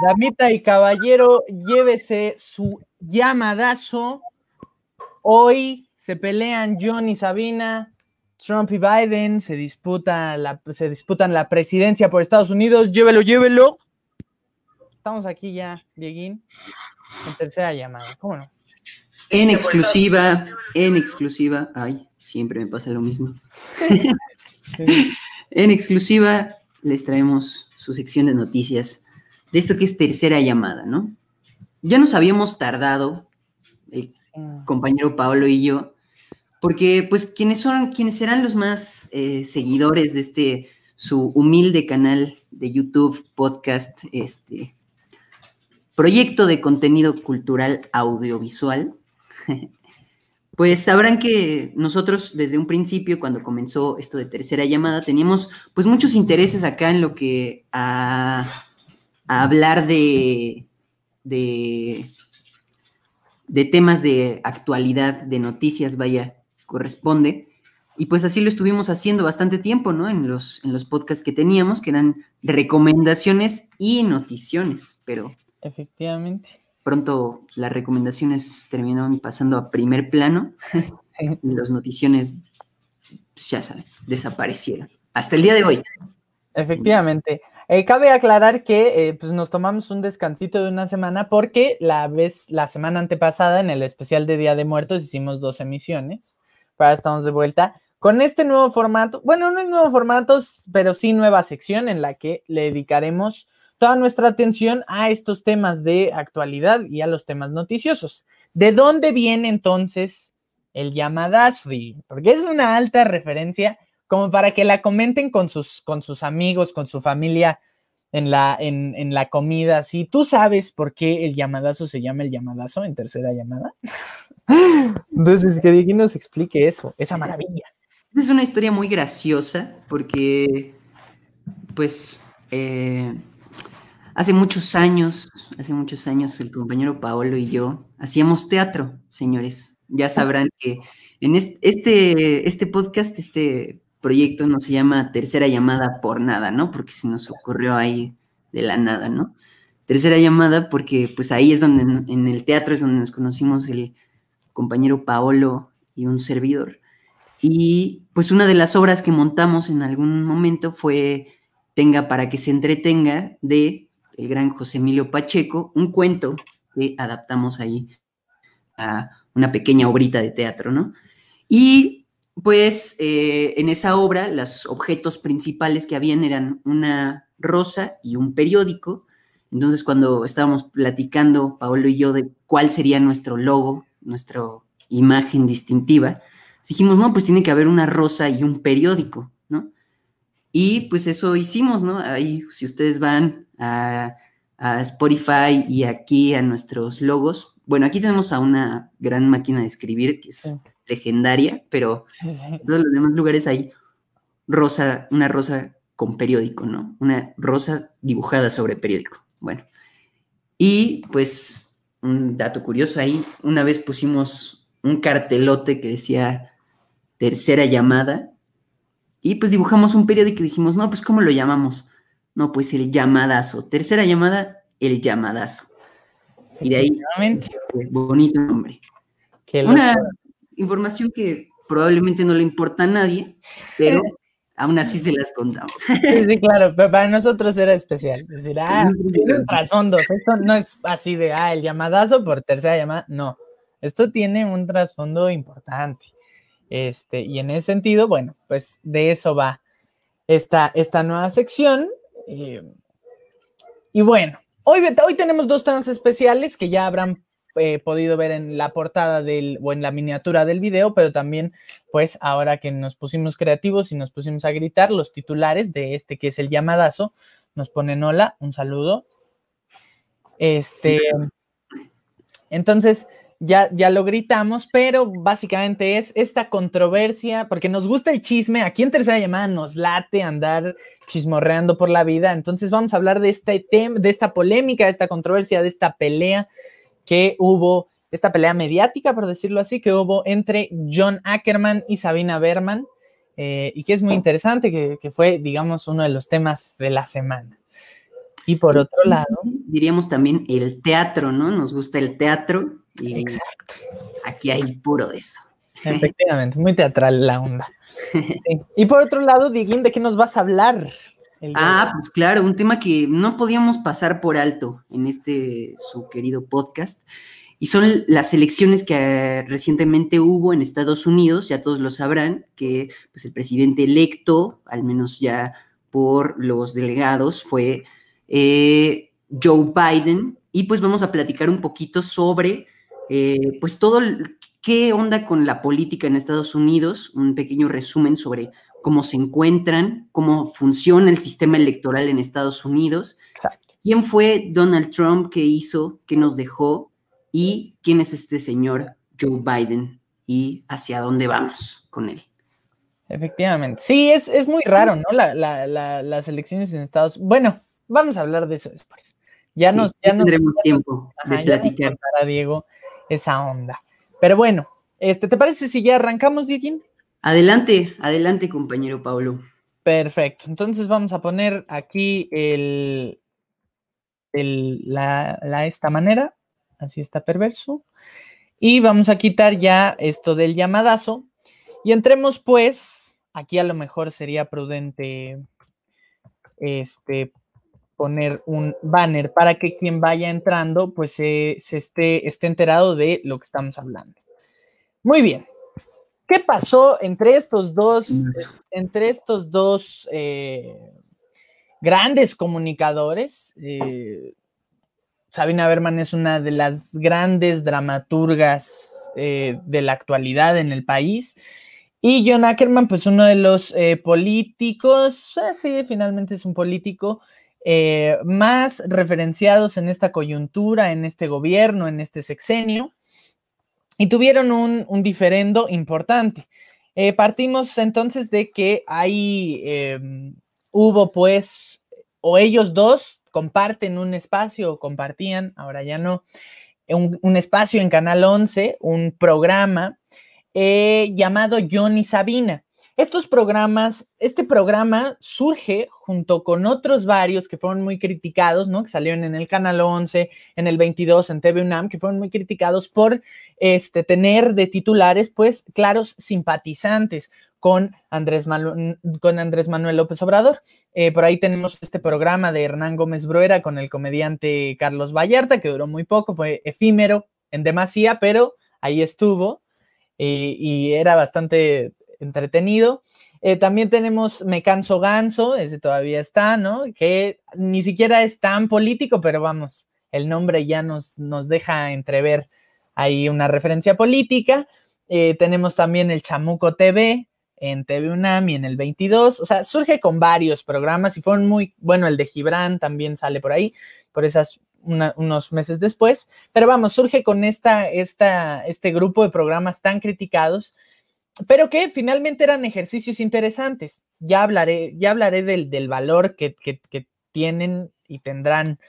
Damita y caballero, llévese su llamadazo. Hoy se pelean John y Sabina, Trump y Biden, se, disputa la, se disputan la presidencia por Estados Unidos. Llévelo, llévelo. Estamos aquí ya, Dieguín, en tercera llamada. ¿Cómo no? En exclusiva, en exclusiva. Ay, siempre me pasa lo mismo. en exclusiva les traemos su sección de noticias de esto que es tercera llamada, ¿no? Ya nos habíamos tardado, el compañero Pablo y yo, porque pues quienes son, quienes serán los más eh, seguidores de este, su humilde canal de YouTube, podcast, este, proyecto de contenido cultural audiovisual, pues sabrán que nosotros desde un principio, cuando comenzó esto de tercera llamada, teníamos pues muchos intereses acá en lo que a a hablar de, de, temas de actualidad, de noticias, vaya, corresponde. Y pues así lo estuvimos haciendo bastante tiempo, ¿no? En los, en los podcasts que teníamos, que eran recomendaciones y noticiones, pero... Efectivamente. Pronto las recomendaciones terminaron pasando a primer plano y las noticiones, pues, ya saben, desaparecieron. Hasta el día de hoy. Efectivamente. Eh, cabe aclarar que eh, pues nos tomamos un descansito de una semana porque la vez, la semana antepasada, en el especial de Día de Muertos, hicimos dos emisiones. Ahora estamos de vuelta con este nuevo formato. Bueno, no es nuevo formato, pero sí nueva sección en la que le dedicaremos toda nuestra atención a estos temas de actualidad y a los temas noticiosos. ¿De dónde viene entonces el llamadazo? Porque es una alta referencia como para que la comenten con sus, con sus amigos, con su familia en la, en, la comida. Si tú sabes por qué el llamadazo se llama el llamadazo en tercera llamada, entonces que Diego nos explique eso, esa maravilla. Es una historia muy graciosa porque, pues, eh, hace muchos años, hace muchos años el compañero Paolo y yo hacíamos teatro, señores. Ya sabrán que en este, este podcast, este proyecto no se llama Tercera Llamada por nada, ¿no? Porque se nos ocurrió ahí de la nada, ¿no? Tercera llamada porque pues ahí es donde en el teatro es donde nos conocimos el compañero Paolo y un servidor. Y pues una de las obras que montamos en algún momento fue Tenga para que se entretenga de el gran José Emilio Pacheco, un cuento que adaptamos ahí a una pequeña obrita de teatro, ¿no? Y pues eh, en esa obra los objetos principales que habían eran una rosa y un periódico. Entonces cuando estábamos platicando, Paolo y yo, de cuál sería nuestro logo, nuestra imagen distintiva, dijimos, no, pues tiene que haber una rosa y un periódico, ¿no? Y pues eso hicimos, ¿no? Ahí, si ustedes van a, Spotify y aquí a nuestros logos, bueno, aquí tenemos a una gran máquina de escribir que es legendaria, pero en todos los demás lugares hay rosa, una rosa con periódico, ¿no? Una rosa dibujada sobre periódico. Bueno, y pues un dato curioso ahí, una vez pusimos un cartelote que decía tercera llamada y pues dibujamos un periódico y dijimos, no, pues ¿cómo lo llamamos? No, pues el llamadazo. Tercera llamada, el llamadazo. Y de ahí, bonito nombre. Una, información que probablemente no le importa a nadie, pero aún así se las contamos. Sí, claro, pero para nosotros era especial. decir, ah, tiene trasfondo. Esto no es así de, ah, el llamadazo por tercera llamada. No, esto tiene un trasfondo importante. Este, y en ese sentido, bueno, pues de eso va esta, esta nueva sección. Eh, y bueno, hoy, hoy tenemos dos temas especiales que ya habrán eh, podido ver en la portada del o en la miniatura del video, pero también pues ahora que nos pusimos creativos y nos pusimos a gritar los titulares de este que es el llamadazo, nos ponen hola, un saludo. Este, entonces, ya, ya lo gritamos, pero básicamente es esta controversia, porque nos gusta el chisme, aquí en tercera llamada nos late andar chismorreando por la vida, entonces vamos a hablar de este tema, de esta polémica, de esta controversia, de esta pelea que hubo, esta pelea mediática, por decirlo así, que hubo entre John Ackerman y Sabina Berman, eh, y que es muy interesante, que, que fue, digamos, uno de los temas de la semana. Y por otro lado. Diríamos también el teatro, ¿no? Nos gusta el teatro. Y Exacto. Aquí hay puro de eso. Efectivamente, muy teatral la onda. Y por otro lado, Diguín, ¿de qué nos vas a hablar? Ah, pues claro, un tema que no podíamos pasar por alto en este su querido podcast. Y son las elecciones que recientemente hubo en Estados Unidos, ya todos lo sabrán, que pues el presidente electo, al menos ya por los delegados, fue eh, Joe Biden. Y pues vamos a platicar un poquito sobre eh, pues todo, qué onda con la política en Estados Unidos, un pequeño resumen sobre cómo se encuentran, cómo funciona el sistema electoral en Estados Unidos, quién fue Donald Trump, qué hizo, qué nos dejó y quién es este señor Joe Biden y hacia dónde vamos con él. Efectivamente. Sí, es, muy raro, ¿no? las elecciones en Estados Unidos. Bueno, vamos a hablar de eso después. Ya nos, ya tendremos tiempo de platicar. a Diego esa onda. Pero bueno, este, ¿te parece si ya arrancamos, Diego? Adelante, adelante, compañero Pablo. Perfecto. Entonces vamos a poner aquí el, el la, la, esta manera. Así está perverso. Y vamos a quitar ya esto del llamadazo. Y entremos, pues, aquí a lo mejor sería prudente este, poner un banner para que quien vaya entrando, pues se, esté, esté enterado de lo que estamos hablando. Muy bien. ¿Qué pasó entre estos dos, entre estos dos eh, grandes comunicadores? Eh, Sabina Berman es una de las grandes dramaturgas eh, de la actualidad en el país. Y John Ackerman, pues uno de los políticos, sí, finalmente es un político más referenciados en esta coyuntura, en este gobierno, en este sexenio y tuvieron un, diferendo importante. Eh, partimos entonces de que ahí em, hubo pues, o ellos dos comparten un espacio, o compartían, ahora ya no, un, espacio en Canal 11, un programa eh, llamado Johnny Sabina. Estos programas, este programa surge junto con otros varios que fueron muy criticados, ¿no? Que salieron en el Canal 11, en el 22, en TV UNAM, que fueron muy criticados por este, tener de titulares, pues, claros simpatizantes con Andrés, con Andrés Manuel López Obrador. Eh, por ahí tenemos este programa de Hernán Gómez Bruera con el comediante Carlos Vallarta, que duró muy poco, fue efímero en demasía, pero ahí estuvo. Eh, y era bastante entretenido. Eh, también tenemos Me Canso Ganso, ese todavía está, ¿no? Que ni siquiera es tan político, pero vamos, el nombre ya nos, nos deja entrever ahí una referencia política. Eh, tenemos también el Chamuco TV en TV UNAM y en el 22. O sea, surge con varios programas y fueron muy, bueno, el de Gibran también sale por ahí, por esas unos meses después. Pero vamos, surge con esta, esta, este grupo de programas tan criticados pero que finalmente eran ejercicios interesantes. Ya hablaré, ya hablaré del, valor que, tienen y tendrán,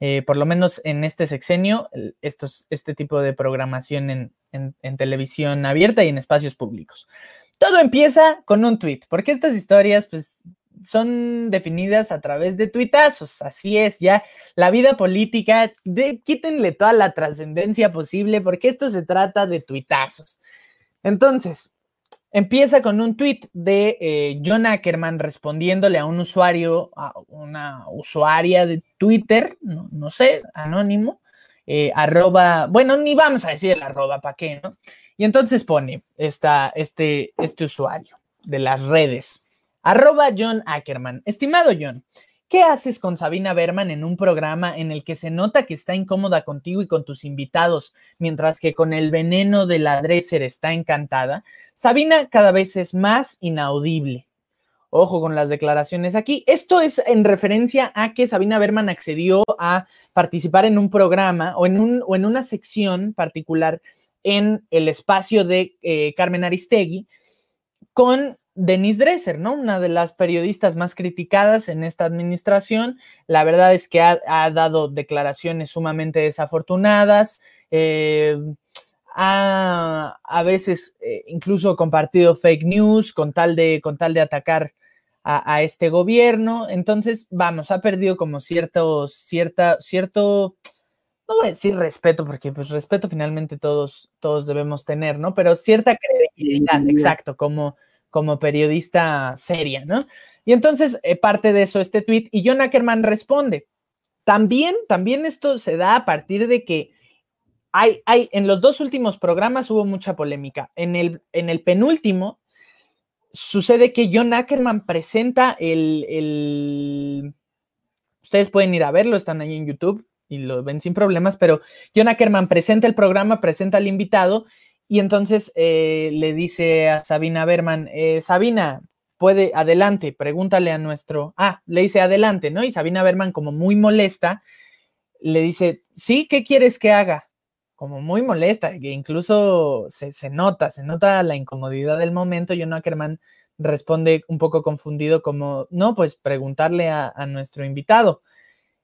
eh, por lo menos en este sexenio, estos, este tipo de programación en, televisión abierta y en espacios públicos. Todo empieza con un tweet, porque estas historias, pues, son definidas a través de tuitazos. Así es, ya la vida política, de, quítenle toda la trascendencia posible, porque esto se trata de tuitazos. Entonces, Empieza con un tweet de eh, John Ackerman respondiéndole a un usuario, a una usuaria de Twitter, no, sé, anónimo, eh, arroba, bueno, ni vamos a decir el arroba, ¿para qué, no? Y entonces pone esta, este, este usuario de las redes, arroba John Ackerman. Estimado John, ¿Qué haces con Sabina Berman en un programa en el que se nota que está incómoda contigo y con tus invitados, mientras que con el veneno de la dresser está encantada? Sabina cada vez es más inaudible. Ojo con las declaraciones aquí. Esto es en referencia a que Sabina Berman accedió a participar en un programa o en, una sección particular en el espacio de eh, Carmen Aristegui con Denise Dresser, ¿no? Una de las periodistas más criticadas en esta administración. La verdad es que ha, dado declaraciones sumamente desafortunadas. Eh, ha a veces eh, incluso compartido fake news con tal de, con tal de atacar a, este gobierno. Entonces, vamos, ha perdido como cierto, cierta, cierto, no voy a decir respeto, porque pues respeto finalmente todos, todos debemos tener, ¿no? Pero cierta credibilidad, exacto, como como periodista seria, ¿no? Y entonces eh, parte de eso este tweet y John Ackerman responde. También, también esto se da a partir de que hay, hay, en los dos últimos programas hubo mucha polémica. En el, en el penúltimo sucede que John Ackerman presenta el, el, ustedes pueden ir a verlo, están ahí en YouTube y lo ven sin problemas, pero John Ackerman presenta el programa, presenta al invitado y entonces eh, le dice a Sabina Berman, eh, Sabina, puede, adelante, pregúntale a nuestro, ah, le dice adelante, ¿no? Y Sabina Berman, como muy molesta, le dice, sí, ¿qué quieres que haga? Como muy molesta, que incluso se, nota, se nota la incomodidad del momento. Y Ackerman responde un poco confundido, como, no, pues preguntarle a, nuestro invitado.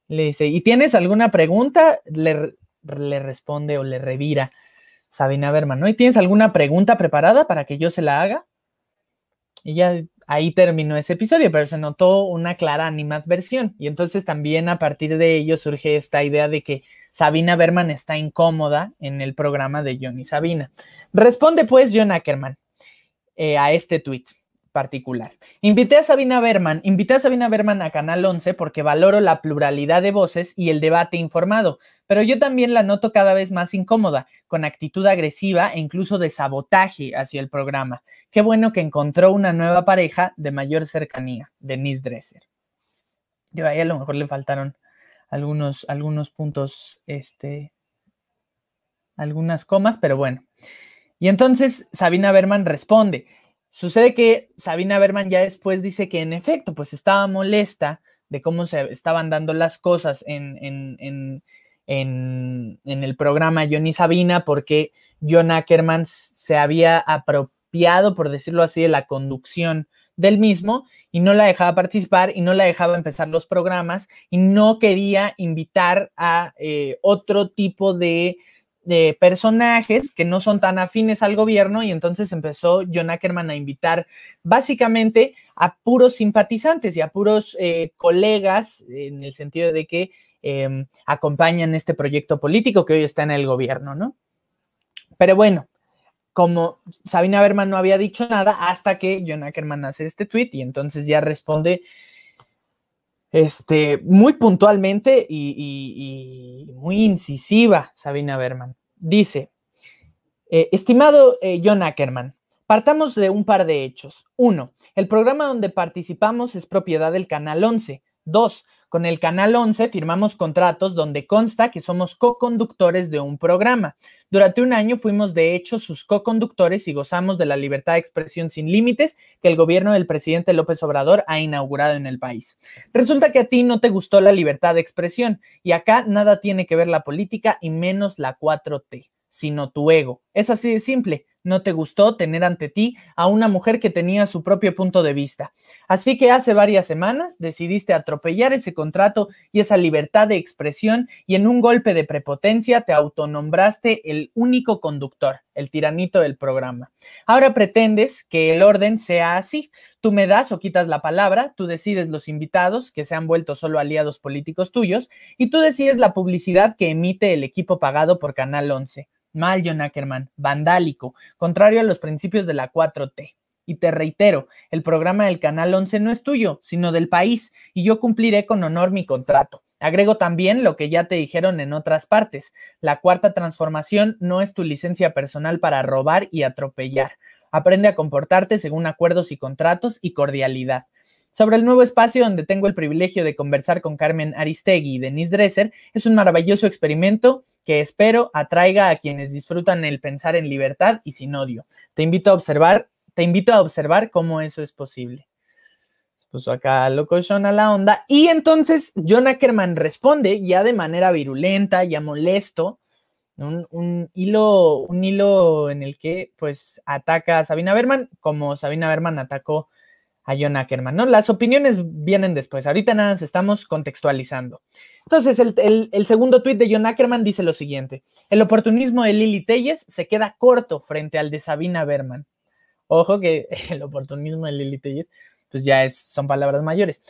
Le dice, ¿y tienes alguna pregunta? Le, le responde o le revira. Sabina Berman, ¿no? ¿Y tienes alguna pregunta preparada para que yo se la haga? Y ya ahí terminó ese episodio, pero se notó una clara animadversión. Y entonces también a partir de ello surge esta idea de que Sabina Berman está incómoda en el programa de Johnny Sabina. Responde pues John Ackerman eh, a este tweet particular. Invité a Sabina Berman, invité a Sabina Berman a Canal 11 porque valoro la pluralidad de voces y el debate informado, pero yo también la noto cada vez más incómoda, con actitud agresiva e incluso de sabotaje hacia el programa. Qué bueno que encontró una nueva pareja de mayor cercanía, Denise Dresser. Yo ahí a lo mejor le faltaron algunos, algunos puntos, este, algunas comas, pero bueno. Y entonces Sabina Berman responde, Sucede que Sabina Berman ya después dice que en efecto, pues estaba molesta de cómo se estaban dando las cosas en, en, en, en el programa Johnny Sabina, porque John Ackerman se había apropiado, por decirlo así, de la conducción del mismo y no la dejaba participar y no la dejaba empezar los programas y no quería invitar a eh, otro tipo de de personajes que no son tan afines al gobierno y entonces empezó John Ackerman a invitar básicamente a puros simpatizantes y a puros eh, colegas en el sentido de que em, acompañan este proyecto político que hoy está en el gobierno, ¿no? Pero bueno, como Sabina Berman no había dicho nada hasta que John Ackerman hace este tweet y entonces ya responde este, muy puntualmente y, muy incisiva, Sabina Berman. Dice, eh, estimado eh, John Ackerman, partamos de un par de hechos. Uno, el programa donde participamos es propiedad del Canal 11. Dos, con el Canal 11 firmamos contratos donde consta que somos co-conductores de un programa. Durante un año fuimos de hecho sus co-conductores y gozamos de la libertad de expresión sin límites que el gobierno del presidente López Obrador ha inaugurado en el país. Resulta que a ti no te gustó la libertad de expresión y acá nada tiene que ver la política y menos la 4T, sino tu ego. Es así de simple no te gustó tener ante ti a una mujer que tenía su propio punto de vista. Así que hace varias semanas decidiste atropellar ese contrato y esa libertad de expresión y en un golpe de prepotencia te autonombraste el único conductor, el tiranito del programa. Ahora pretendes que el orden sea así. Tú me das o quitas la palabra, tú decides los invitados que se han vuelto solo aliados políticos tuyos y tú decides la publicidad que emite el equipo pagado por Canal 11. Mal, John Ackerman, vandálico, contrario a los principios de la 4T. Y te reitero, el programa del Canal 11 no es tuyo, sino del país, y yo cumpliré con honor mi contrato. Agrego también lo que ya te dijeron en otras partes. La cuarta transformación no es tu licencia personal para robar y atropellar. Aprende a comportarte según acuerdos y contratos y cordialidad. Sobre el nuevo espacio donde tengo el privilegio de conversar con Carmen Aristegui y Denise Dresser. Es un maravilloso experimento que espero atraiga a quienes disfrutan el pensar en libertad y sin odio. Te invito a observar, te invito a observar cómo eso es posible. Puso acá loco a la onda. Y entonces John Ackerman responde ya de manera virulenta, ya molesto, un, hilo, un hilo en el que pues ataca a Sabina Berman como Sabina Berman atacó a John Ackerman, ¿no? Las opiniones vienen después, ahorita nada, estamos contextualizando. Entonces, el, segundo tuit de John Ackerman dice lo siguiente, el oportunismo de Lili Telles se queda corto frente al de Sabina Berman. Ojo que el oportunismo de Lili Telles, pues ya es, son palabras mayores.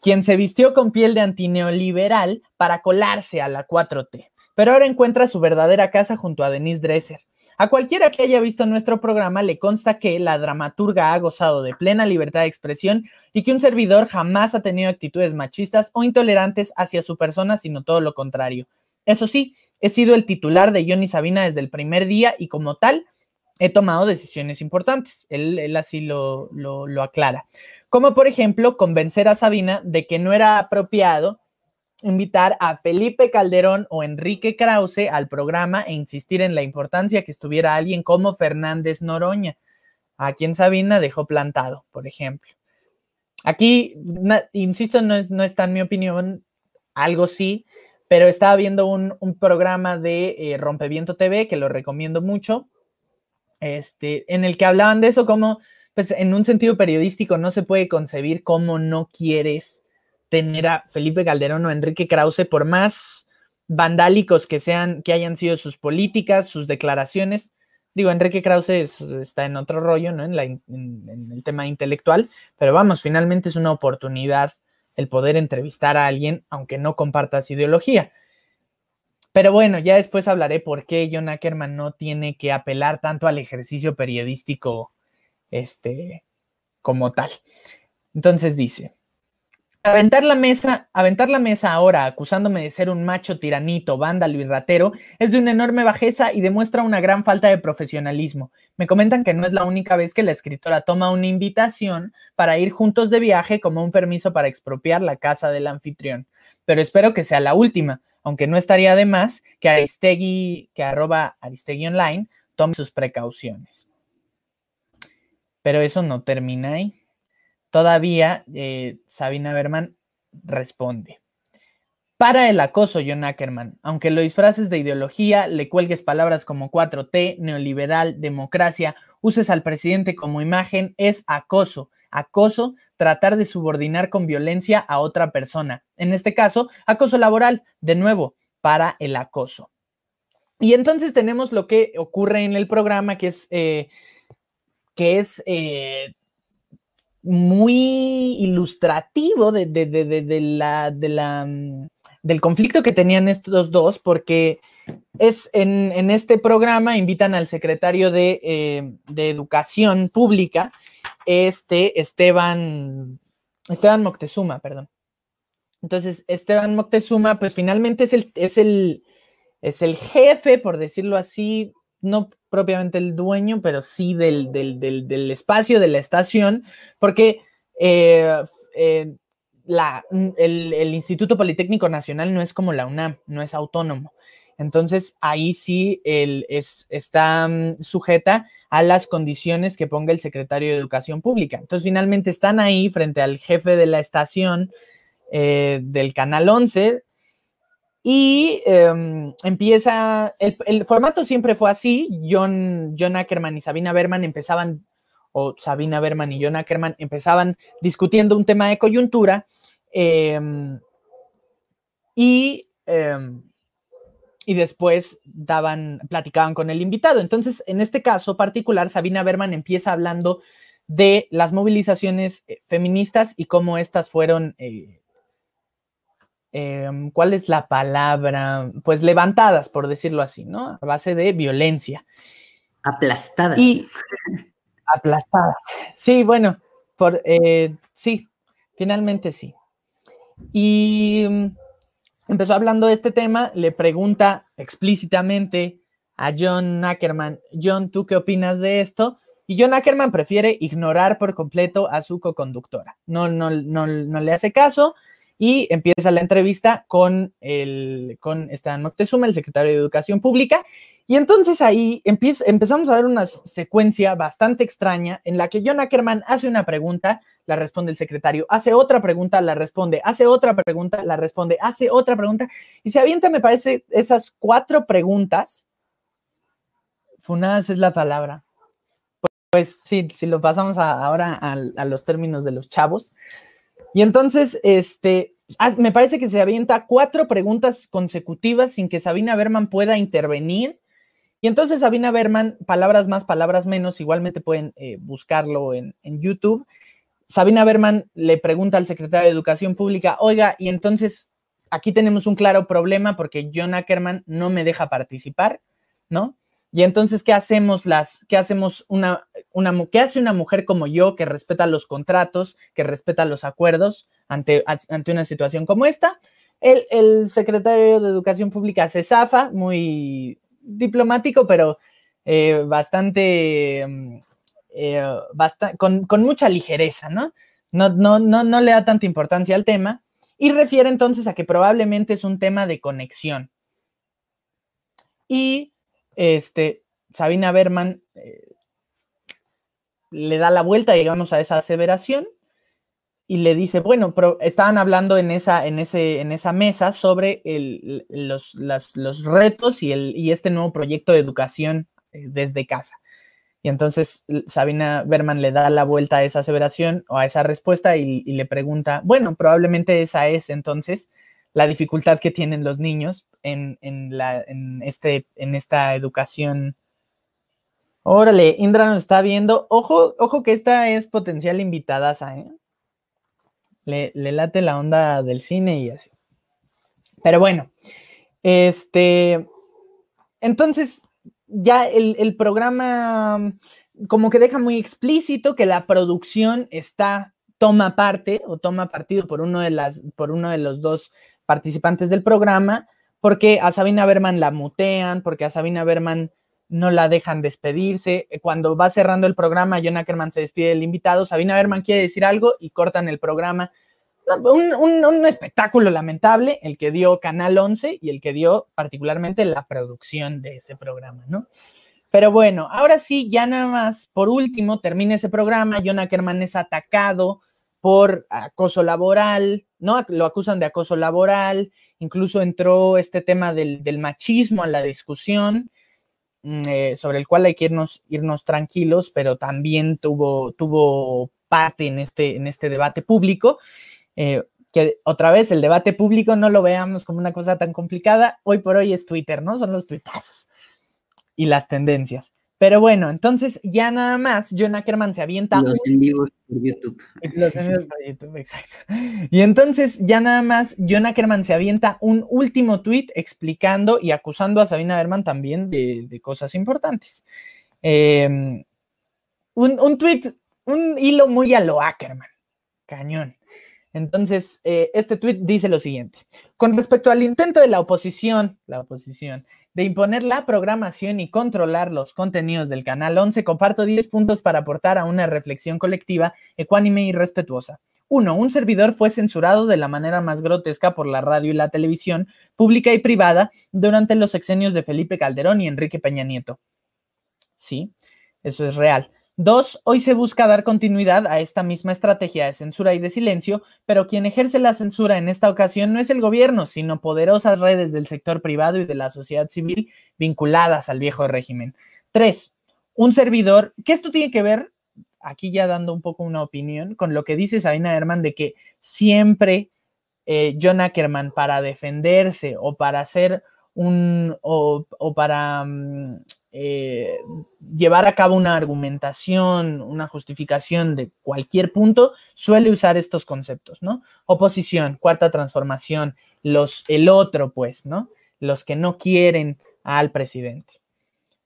Quien se vistió con piel de antineoliberal para colarse a la 4T pero ahora encuentra su verdadera casa junto a Denise Dresser. A cualquiera que haya visto nuestro programa le consta que la dramaturga ha gozado de plena libertad de expresión y que un servidor jamás ha tenido actitudes machistas o intolerantes hacia su persona, sino todo lo contrario. Eso sí, he sido el titular de Johnny Sabina desde el primer día y como tal he tomado decisiones importantes. Él, así lo, lo aclara. Como por ejemplo convencer a Sabina de que no era apropiado invitar a Felipe Calderón o Enrique Krause al programa e insistir en la importancia que estuviera alguien como Fernández Noroña, a quien Sabina dejó plantado, por ejemplo. Aquí, insisto, no, es, no está en mi opinión, algo sí, pero estaba viendo un, programa de eh, Rompeviento TV, que lo recomiendo mucho, este, en el que hablaban de eso como, pues en un sentido periodístico, no se puede concebir cómo no quieres tener a Felipe Calderón o Enrique Krause, por más vandálicos que sean, que hayan sido sus políticas, sus declaraciones. Digo, Enrique Krause está en otro rollo, ¿no? En, el tema intelectual, pero vamos, finalmente es una oportunidad el poder entrevistar a alguien, aunque no compartas ideología. Pero bueno, ya después hablaré por qué John Ackerman no tiene que apelar tanto al ejercicio periodístico este, como tal. Entonces dice, Aventar la mesa, aventar la mesa ahora acusándome de ser un macho tiranito, vándalo y ratero es de una enorme bajeza y demuestra una gran falta de profesionalismo. Me comentan que no es la única vez que la escritora toma una invitación para ir juntos de viaje como un permiso para expropiar la casa del anfitrión. Pero espero que sea la última, aunque no estaría de más que Aristegui, que arroba Aristegui Online, tome sus precauciones. Pero eso no termina ahí. Todavía eh, Sabina Berman responde. Para el acoso, John Ackerman, aunque lo disfraces de ideología, le cuelgues palabras como 4T, neoliberal, democracia, uses al presidente como imagen, es acoso. Acoso, tratar de subordinar con violencia a otra persona. En este caso, acoso laboral, de nuevo, para el acoso. Y entonces tenemos lo que ocurre en el programa, que es, eh, que es eh, muy ilustrativo de, la, mm, del conflicto que tenían estos dos, porque es en, este programa invitan al secretario de, eh, Educación Pública, este Esteban, Esteban Moctezuma, perdón. Entonces, Esteban Moctezuma, pues finalmente es el, es el, es el jefe, por decirlo así, no propiamente el dueño, pero sí del, del, espacio, de la estación, porque eh, eh, la, el, Instituto Politécnico Nacional no es como la UNAM, no es autónomo. Entonces ahí sí es, está mm, sujeta a las condiciones que ponga el secretario de Educación Pública. Entonces finalmente están ahí frente al jefe de la estación eh, del Canal 11 y em, empieza, el, formato siempre fue así, John, Ackerman y Sabina Berman empezaban, o Sabina Berman y John Ackerman empezaban discutiendo un tema de coyuntura em, y, em, y después daban, platicaban con el invitado. Entonces, en este caso particular, Sabina Berman empieza hablando de las movilizaciones eh, feministas y cómo estas fueron... Eh, Em, ¿cuál es la palabra? Pues levantadas, por decirlo así, ¿no? A base de violencia. Aplastadas. Y aplastadas. Sí, bueno, por, eh, sí, finalmente sí. Y mm, empezó hablando de este tema, le pregunta explícitamente a John Ackerman, John, ¿tú qué opinas de esto? Y John Ackerman prefiere ignorar por completo a su co-conductora. No, no, no, no le hace caso y empieza la entrevista con, el, con Moctezuma, el secretario de Educación Pública. Y entonces ahí empezamos a ver una secuencia bastante extraña en la que John Ackerman hace una pregunta, la responde el secretario, hace otra pregunta, la responde, hace otra pregunta, la responde, hace otra pregunta, y se avienta, me parece, esas cuatro preguntas. Funadas es la palabra. Pues sí, si lo pasamos ahora a, a los términos de los chavos, y entonces, este, me parece que se avienta cuatro preguntas consecutivas sin que Sabina Berman pueda intervenir. Y entonces Sabina Berman, palabras más, palabras menos, igualmente pueden eh, buscarlo en, en, YouTube. Sabina Berman le pregunta al secretario de Educación Pública, oiga, y entonces aquí tenemos un claro problema porque John Ackerman no me deja participar, ¿no? Y entonces, ¿qué hacemos las, qué hacemos una, una, qué hace una mujer como yo que respeta los contratos, que respeta los acuerdos ante, ante una situación como esta? El, secretario de Educación Pública se zafa, muy diplomático, pero eh, bastante, mm, eh, con, con, mucha ligereza, ¿no? No, ¿no? no, no le da tanta importancia al tema y refiere entonces a que probablemente es un tema de conexión. Y este, Sabina Berman eh, le da la vuelta, digamos, a esa aseveración y le dice, bueno, pero estaban hablando en esa, en ese, en esa mesa sobre el, los, los, retos y, el, y este nuevo proyecto de educación eh, desde casa. Y entonces Sabina Berman le da la vuelta a esa aseveración o a esa respuesta y, y le pregunta, bueno, probablemente esa es entonces la dificultad que tienen los niños en, la, en, este, en esta educación. Órale, Indra nos está viendo. Ojo, ojo que esta es potencial invitada, ¿eh? Le, le late la onda del cine y así. Pero bueno, este, entonces ya el, el, programa como que deja muy explícito que la producción está, toma parte o toma partido por uno de, las, por uno de los dos participantes del programa, porque a Sabina Berman la mutean, porque a Sabina Berman no la dejan despedirse. Cuando va cerrando el programa, John Ackerman se despide del invitado, Sabina Berman quiere decir algo y cortan el programa. Un, espectáculo lamentable, el que dio Canal 11 y el que dio particularmente la producción de ese programa, ¿no? Pero bueno, ahora sí, ya nada más, por último, termina ese programa, John Ackerman es atacado por acoso laboral, ¿no? Lo acusan de acoso laboral, incluso entró este tema del, machismo a la discusión, mm, eh, sobre el cual hay que irnos, tranquilos, pero también tuvo, parte en este, en este debate público. Eh, que otra vez el debate público no lo veamos como una cosa tan complicada, hoy por hoy es Twitter, ¿no? Son los tuitazos y las tendencias. Pero bueno, entonces ya nada más, John Ackerman se avienta. Los en vivos por YouTube. Los en vivos por YouTube, exacto. Y entonces ya nada más, John Ackerman se avienta un último tweet explicando y acusando a Sabina Berman también de, cosas importantes. Em, un, un tweet, un hilo muy a lo Ackerman. Cañón. Entonces, eh, este tweet dice lo siguiente. Con respecto al intento de la oposición, la oposición, de imponer la programación y controlar los contenidos del canal 11, comparto 10 puntos para aportar a una reflexión colectiva ecuánime y respetuosa. 1. Un servidor fue censurado de la manera más grotesca por la radio y la televisión, pública y privada, durante los sexenios de Felipe Calderón y Enrique Peña Nieto. Sí, eso es real. Dos, hoy se busca dar continuidad a esta misma estrategia de censura y de silencio, pero quien ejerce la censura en esta ocasión no es el gobierno, sino poderosas redes del sector privado y de la sociedad civil vinculadas al viejo régimen. Tres, un servidor, que esto tiene que ver, aquí ya dando un poco una opinión, con lo que dice Sabina Herman de que siempre eh, John Ackerman para defenderse o para hacer un, o, para... Mm, eh, llevar a cabo una argumentación, una justificación de cualquier punto, suele usar estos conceptos, ¿no? Oposición, cuarta transformación, los, el otro, pues, ¿no? Los que no quieren al presidente.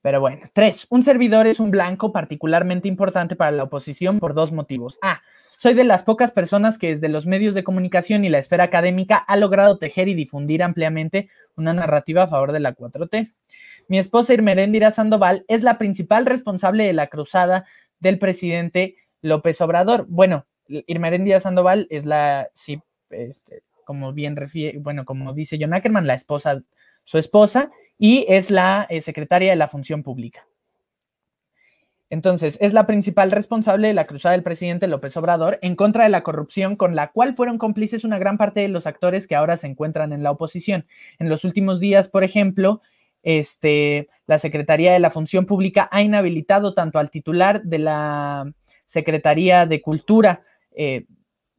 Pero bueno, tres, un servidor es un blanco particularmente importante para la oposición por dos motivos. A, soy de las pocas personas que desde los medios de comunicación y la esfera académica ha logrado tejer y difundir ampliamente una narrativa a favor de la 4T. Mi esposa Irmeréndira Sandoval es la principal responsable de la cruzada del presidente López Obrador. Bueno, Díaz Sandoval es la, sí, este, como bien refiere, bueno, como dice John Ackerman, la esposa, su esposa, y es la eh, secretaria de la Función Pública. Entonces, es la principal responsable de la cruzada del presidente López Obrador en contra de la corrupción con la cual fueron cómplices una gran parte de los actores que ahora se encuentran en la oposición. En los últimos días, por ejemplo, este, la Secretaría de la Función Pública ha inhabilitado tanto al titular de la Secretaría de Cultura, eh,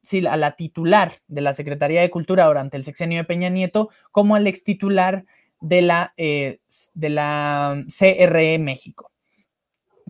sí, a la titular de la Secretaría de Cultura durante el sexenio de Peña Nieto, como al ex titular de la, eh, de la CRE México.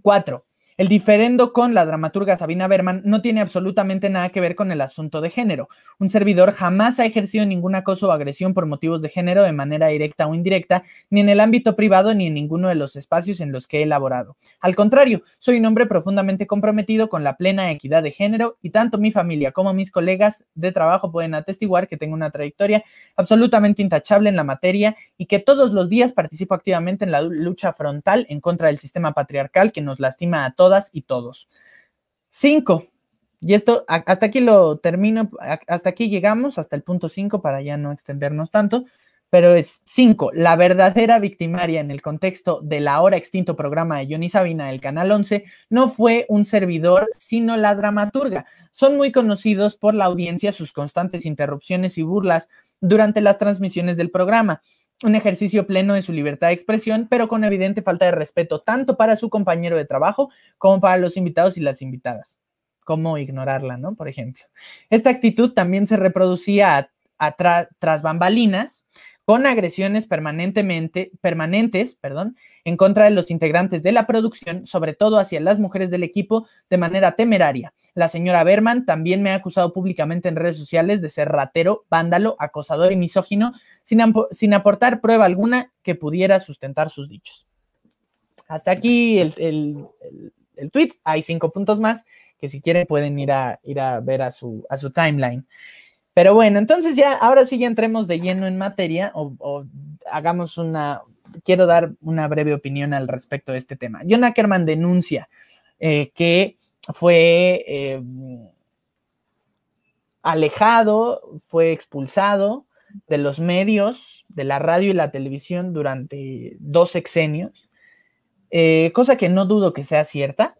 Cuatro, el diferendo con la dramaturga Sabina Berman no tiene absolutamente nada que ver con el asunto de género. Un servidor jamás ha ejercido ningún acoso o agresión por motivos de género de manera directa o indirecta, ni en el ámbito privado ni en ninguno de los espacios en los que he elaborado. Al contrario, soy un hombre profundamente comprometido con la plena equidad de género y tanto mi familia como mis colegas de trabajo pueden atestiguar que tengo una trayectoria absolutamente intachable en la materia y que todos los días participo activamente en la lucha frontal en contra del sistema patriarcal que nos lastima a todos todas y todos. Cinco. Y esto, hasta aquí lo termino, hasta aquí llegamos, hasta el punto cinco, para ya no extendernos tanto, pero es cinco. La verdadera victimaria en el contexto del ahora extinto programa de Johnny Sabina del Canal 11 no fue un servidor, sino la dramaturga. Son muy conocidos por la audiencia sus constantes interrupciones y burlas durante las transmisiones del programa un ejercicio pleno de su libertad de expresión, pero con evidente falta de respeto tanto para su compañero de trabajo como para los invitados y las invitadas. ¿Cómo ignorarla, no? Por ejemplo. Esta actitud también se reproducía tras bambalinas con agresiones permanentemente, permanentes perdón, en contra de los integrantes de la producción, sobre todo hacia las mujeres del equipo, de manera temeraria. La señora Berman también me ha acusado públicamente en redes sociales de ser ratero, vándalo, acosador y misógino, sin, sin aportar prueba alguna que pudiera sustentar sus dichos. Hasta aquí el, el, tweet. Hay cinco puntos más que si quieren pueden ir a, ir a ver a su, a su timeline. Pero bueno, entonces ya, ahora sí ya entremos de lleno en materia o, hagamos una, quiero dar una breve opinión al respecto de este tema. John Ackerman denuncia eh, que fue eh, alejado, fue expulsado de los medios, de la radio y la televisión durante dos sexenios, eh, cosa que no dudo que sea cierta,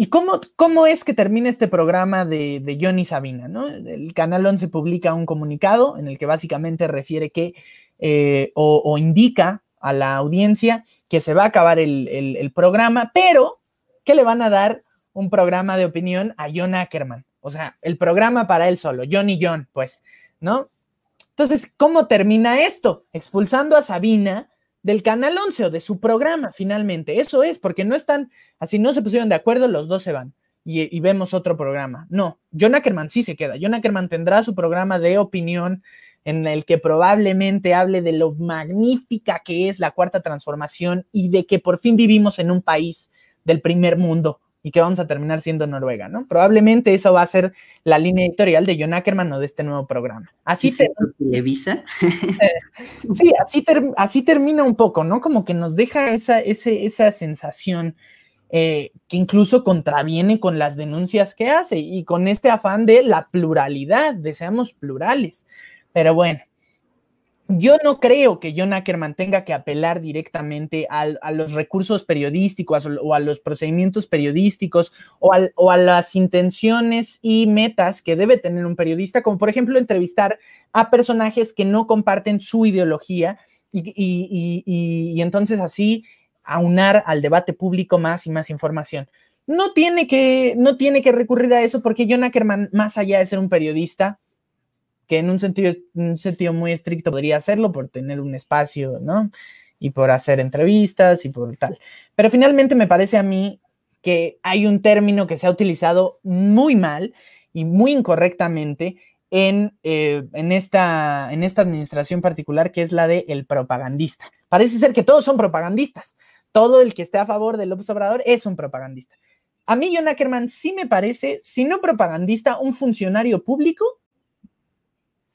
¿Y cómo, cómo es que termina este programa de, de Johnny Sabina? ¿no? El Canal 11 publica un comunicado en el que básicamente refiere que eh, o, indica a la audiencia que se va a acabar el, programa, pero que le van a dar un programa de opinión a John Ackerman. O sea, el programa para él solo, John y John, pues, ¿no? Entonces, ¿cómo termina esto? Expulsando a Sabina del Canal 11 o de su programa, finalmente. Eso es, porque no están, así no se pusieron de acuerdo, los dos se van y, vemos otro programa. No, John Ackerman sí se queda. John Ackerman tendrá su programa de opinión en el que probablemente hable de lo magnífica que es la cuarta transformación y de que por fin vivimos en un país del primer mundo y que vamos a terminar siendo Noruega, ¿no? Probablemente eso va a ser la línea editorial de John Ackerman o de este nuevo programa. Así se televisa. sí, así, así termina un poco, ¿no? Como que nos deja esa, esa sensación eh, que incluso contraviene con las denuncias que hace y con este afán de la pluralidad, deseamos plurales. Pero bueno, yo no creo que John Ackerman tenga que apelar directamente a los recursos periodísticos o a los procedimientos periodísticos o, a las intenciones y metas que debe tener un periodista, como por ejemplo entrevistar a personajes que no comparten su ideología y, entonces así aunar al debate público más y más información. No tiene, que, no tiene que recurrir a eso porque John Ackerman, más allá de ser un periodista, que en un sentido, un sentido muy estricto podría hacerlo por tener un espacio, ¿no? Y por hacer entrevistas y por tal. Pero finalmente me parece a mí que hay un término que se ha utilizado muy mal y muy incorrectamente en, eh, en, esta, en esta administración particular, que es la de el propagandista. Parece ser que todos son propagandistas. Todo el que esté a favor del López Obrador es un propagandista. A mí, John Ackerman, sí me parece, si no propagandista, un funcionario público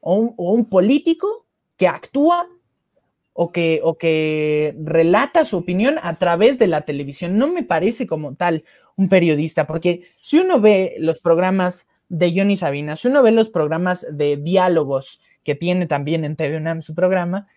o un, político que actúa o que, o que relata su opinión a través de la televisión. No me parece como tal un periodista, porque si uno ve los programas de Johnny Sabina, si uno ve los programas de diálogos que tiene también en TV UNAM su programa,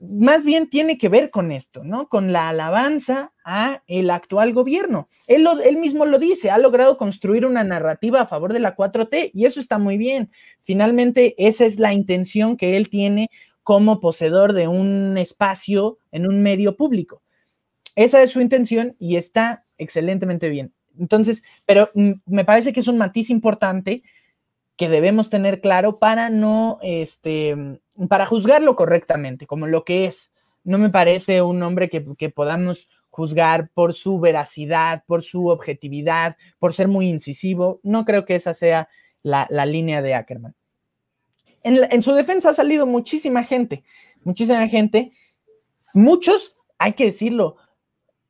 más bien tiene que ver con esto, ¿no? Con la alabanza a el actual gobierno. Él, él, mismo lo dice, ha logrado construir una narrativa a favor de la 4T y eso está muy bien. Finalmente, esa es la intención que él tiene como poseedor de un espacio en un medio público. Esa es su intención y está excelentemente bien. Entonces, pero me parece que es un matiz importante que debemos tener claro para no, este, para juzgarlo correctamente, como lo que es. No me parece un hombre que, podamos juzgar por su veracidad, por su objetividad, por ser muy incisivo. No creo que esa sea la, línea de Ackerman. En, en, su defensa ha salido muchísima gente, muchísima gente, muchos, hay que decirlo.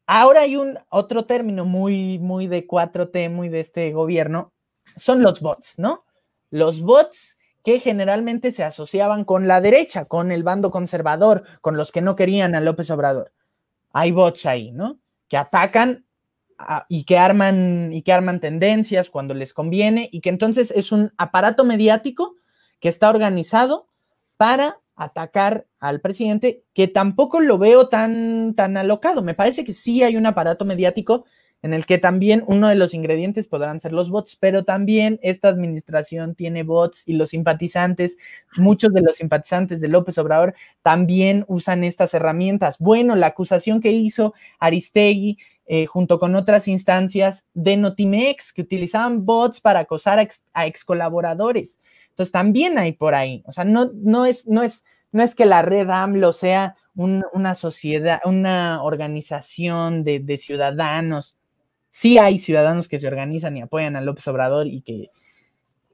Ahora hay un otro término muy, muy de 4T, muy de este gobierno, son los bots, ¿no? Los bots que generalmente se asociaban con la derecha, con el bando conservador, con los que no querían a López Obrador. Hay bots ahí, ¿no? Que atacan y, que arman, y que arman tendencias cuando les conviene y que entonces es un aparato mediático que está organizado para atacar al presidente, que tampoco lo veo tan, tan alocado. Me parece que sí hay un aparato mediático en el que también uno de los ingredientes podrán ser los bots, pero también esta administración tiene bots y los simpatizantes, muchos de los simpatizantes de López Obrador también usan estas herramientas. Bueno, la acusación que hizo Aristegui eh, junto con otras instancias de Notimex que utilizaban bots para acosar a, ex, colaboradores. Entonces también hay por ahí, o sea, no, no, es, no, es, no es que la red AMLO sea una sociedad, una organización de, de ciudadanos sí hay ciudadanos que se organizan y apoyan a López Obrador y que,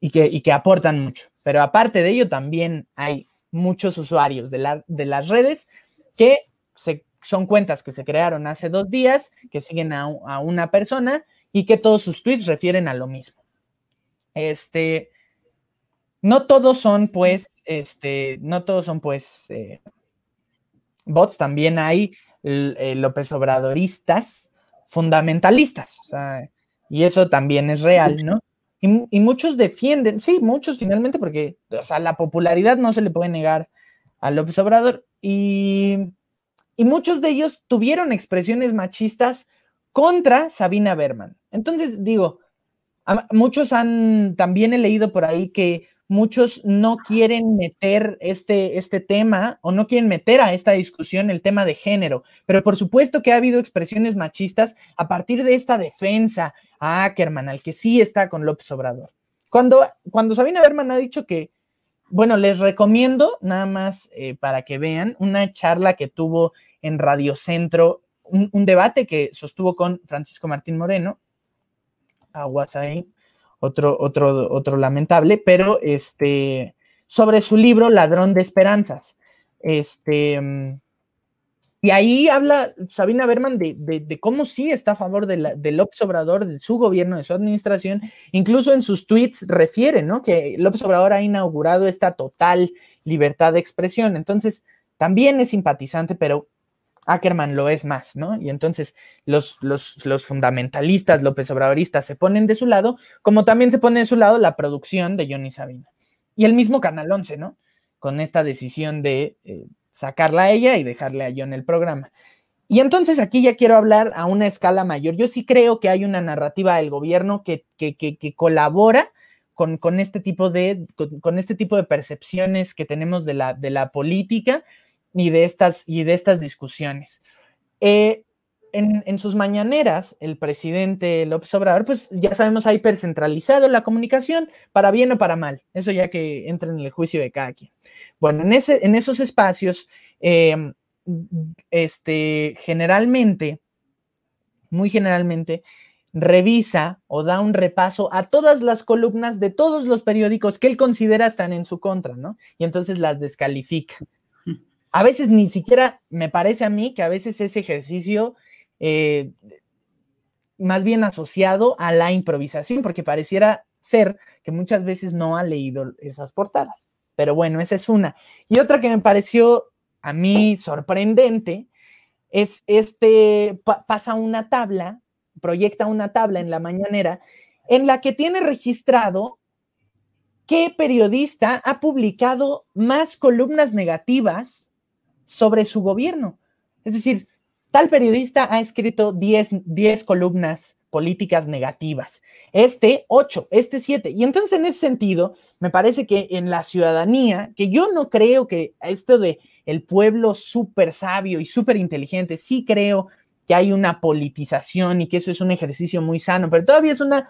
y que, que aportan mucho. Pero aparte de ello, también hay muchos usuarios de, de las redes que son cuentas que se crearon hace dos días, que siguen a, una persona y que todos sus tweets refieren a lo mismo. Este, no todos son, pues, este, no todos son, pues, eh, bots, también hay eh, López Obradoristas fundamentalistas. y eso también es real, ¿no? Y, muchos defienden, sí, muchos finalmente, porque, o sea, la popularidad no se le puede negar a López Obrador. Y, y muchos de ellos tuvieron expresiones machistas contra Sabina Berman. Entonces, digo, muchos han, también he leído por ahí que muchos no quieren meter este, este tema o no quieren meter a esta discusión el tema de género, pero por supuesto que ha habido expresiones machistas a partir de esta defensa a Ackerman, al que sí está con López Obrador. Cuando, cuando Sabina Berman ha dicho que, bueno, les recomiendo nada más eh, para que vean una charla que tuvo en Radio Centro, un, un debate que sostuvo con Francisco Martín Moreno, aguas ahí, otro, otro, otro lamentable, pero este, sobre su libro Ladrón de Esperanzas. Este, y ahí habla Sabina Berman de, cómo sí está a favor de, la, de, López Obrador, de su gobierno, de su administración. Incluso en sus tweets refiere, ¿no? Que López Obrador ha inaugurado esta total libertad de expresión. Entonces, también es simpatizante, pero Ackerman lo es más, ¿no? Y entonces los, los, los, fundamentalistas López Obradoristas se ponen de su lado, como también se pone de su lado la producción de Johnny Sabina. Y el mismo Canal 11, ¿no? Con esta decisión de eh, sacarla a ella y dejarle a John el programa. Y entonces aquí ya quiero hablar a una escala mayor. Yo sí creo que hay una narrativa del gobierno que, que, que, colabora con, con, este tipo de, con, este tipo de percepciones que tenemos de la, de la política y de estas, y de estas discusiones. Eh, en, sus mañaneras, el presidente López Obrador, pues ya sabemos, ha hipercentralizado la comunicación, para bien o para mal. Eso ya que entra en el juicio de cada quien. Bueno, en, ese, en esos espacios, em, este, generalmente, muy generalmente, revisa o da un repaso a todas las columnas de todos los periódicos que él considera están en su contra, ¿no? Y entonces las descalifica a veces ni siquiera me parece a mí que a veces ese ejercicio eh, más bien asociado a la improvisación, porque pareciera ser que muchas veces no ha leído esas portadas. Pero bueno, esa es una. Y otra que me pareció a mí sorprendente es este, pasa una tabla, proyecta una tabla en la mañanera en la que tiene registrado qué periodista ha publicado más columnas negativas sobre su gobierno. Es decir, tal periodista ha escrito 10, 10 columnas políticas negativas. Este 8, este 7. Y entonces en ese sentido, me parece que en la ciudadanía, que yo no creo que esto de el pueblo súper sabio y súper inteligente, sí creo que hay una politización y que eso es un ejercicio muy sano, pero todavía es una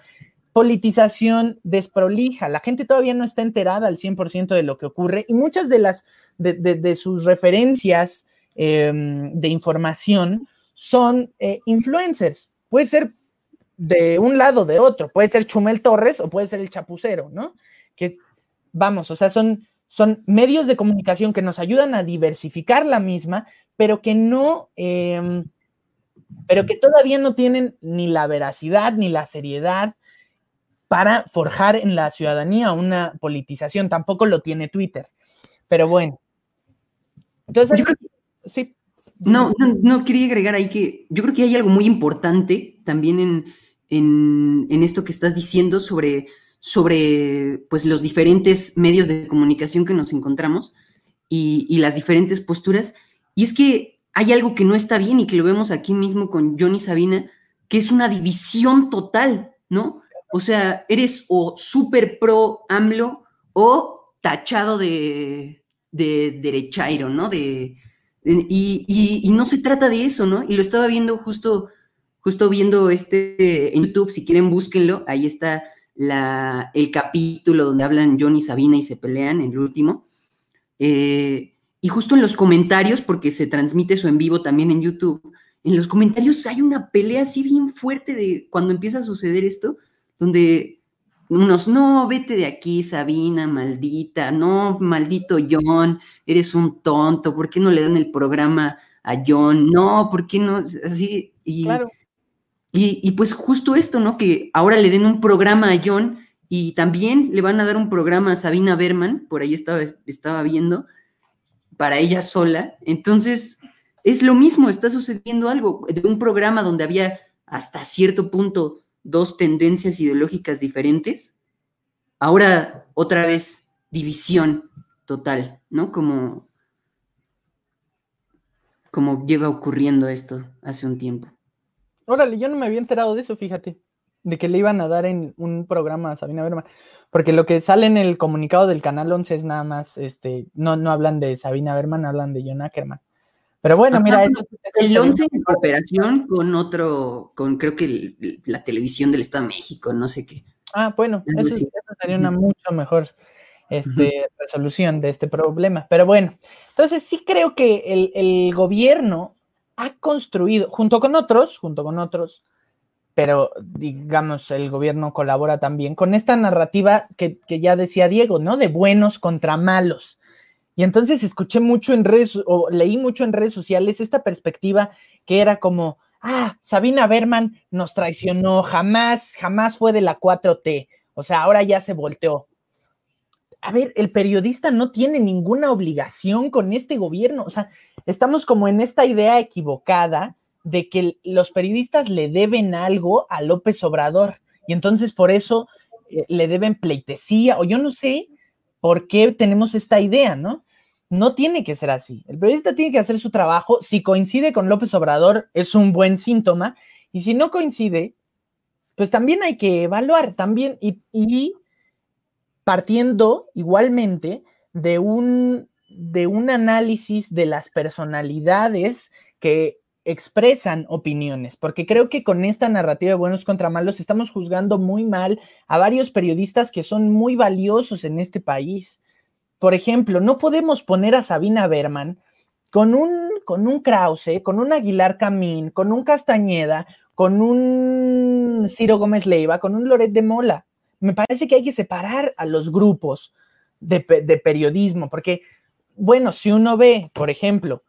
politización desprolija. La gente todavía no está enterada al 100% de lo que ocurre y muchas de las de, sus referencias em, de información son eh, influencers. Puede ser de un lado de otro. Puede ser Chumel Torres o puede ser el Chapucero, ¿no? Que vamos, o sea, son, son medios de comunicación que nos ayudan a diversificar la misma, pero que no, em, pero que todavía no tienen ni la veracidad ni la seriedad para forjar en la ciudadanía una politización. Tampoco lo tiene Twitter. Pero bueno. Entonces, sí. No, no, no, quería agregar ahí que yo creo que hay algo muy importante también en, en, esto que estás diciendo sobre, sobre pues, los diferentes medios de comunicación que nos encontramos y, las diferentes posturas. Y es que hay algo que no está bien y que lo vemos aquí mismo con Johnny Sabina, que es una división total, ¿no? O sea, eres o súper pro AMLO o tachado de, de derechairo, ¿no? De, y, y, no se trata de eso, ¿no? Y lo estaba viendo justo justo viendo este en YouTube, si quieren búsquenlo, ahí está la, el capítulo donde hablan John y Sabina y se pelean, el último. Eh, y justo en los comentarios, porque se transmite eso en vivo también en YouTube, en los comentarios hay una pelea así bien fuerte de cuando empieza a suceder esto, donde unos, no, vete de aquí, Sabina, maldita, no, maldito John, eres un tonto, ¿por qué no le dan el programa a John? No, ¿por qué no? Así, y, claro. Y, pues justo esto, ¿no? Que ahora le den un programa a John y también le van a dar un programa a Sabina Berman, por ahí estaba, estaba viendo, para ella sola. Entonces, es lo mismo, está sucediendo algo de un programa donde había hasta cierto punto dos tendencias ideológicas diferentes. Ahora, otra vez, división total, ¿no? Como, como lleva ocurriendo esto hace un tiempo. Órale, yo no me había enterado de eso, fíjate, de que le iban a dar en un programa a Sabina Berman, porque lo que sale en el comunicado del Canal 11 es nada más, este, no, no hablan de Sabina Berman, hablan de John Ackerman. Pero bueno, mira, eso, el 11 en cooperación con otro, con creo que la televisión del Estado de México, no sé qué. Ah, bueno, eso, sería una mucho mejor este, resolución de este problema. Pero bueno, entonces sí creo que el, el gobierno ha construido, junto con otros, junto con otros, pero digamos, el gobierno colabora también con esta narrativa que, ya decía Diego, ¿no? De buenos contra malos. Y entonces escuché mucho en redes, o leí mucho en redes sociales esta perspectiva que era como, ah, Sabina Berman nos traicionó, jamás, jamás fue de la 4T, o sea, ahora ya se volteó a ver, el periodista no tiene ninguna obligación con este gobierno. O sea, estamos como en esta idea equivocada de que los periodistas le deben algo a López Obrador y entonces por eso eh, le deben pleitesía o yo no sé por qué tenemos esta idea, ¿no? No tiene que ser así. El periodista tiene que hacer su trabajo. Si coincide con López Obrador, es un buen síntoma. Y si no coincide, pues también hay que evaluar también y, partiendo igualmente de un, de un análisis de las personalidades que expresan opiniones, porque creo que con esta narrativa de buenos contra malos estamos juzgando muy mal a varios periodistas que son muy valiosos en este país. Por ejemplo, no podemos poner a Sabina Berman con un, con un Krause, con un Aguilar Camín, con un Castañeda, con un Ciro Gómez Leiva, con un Loret de Mola me parece que hay que separar a los grupos de, periodismo, porque, bueno, si uno ve, por ejemplo,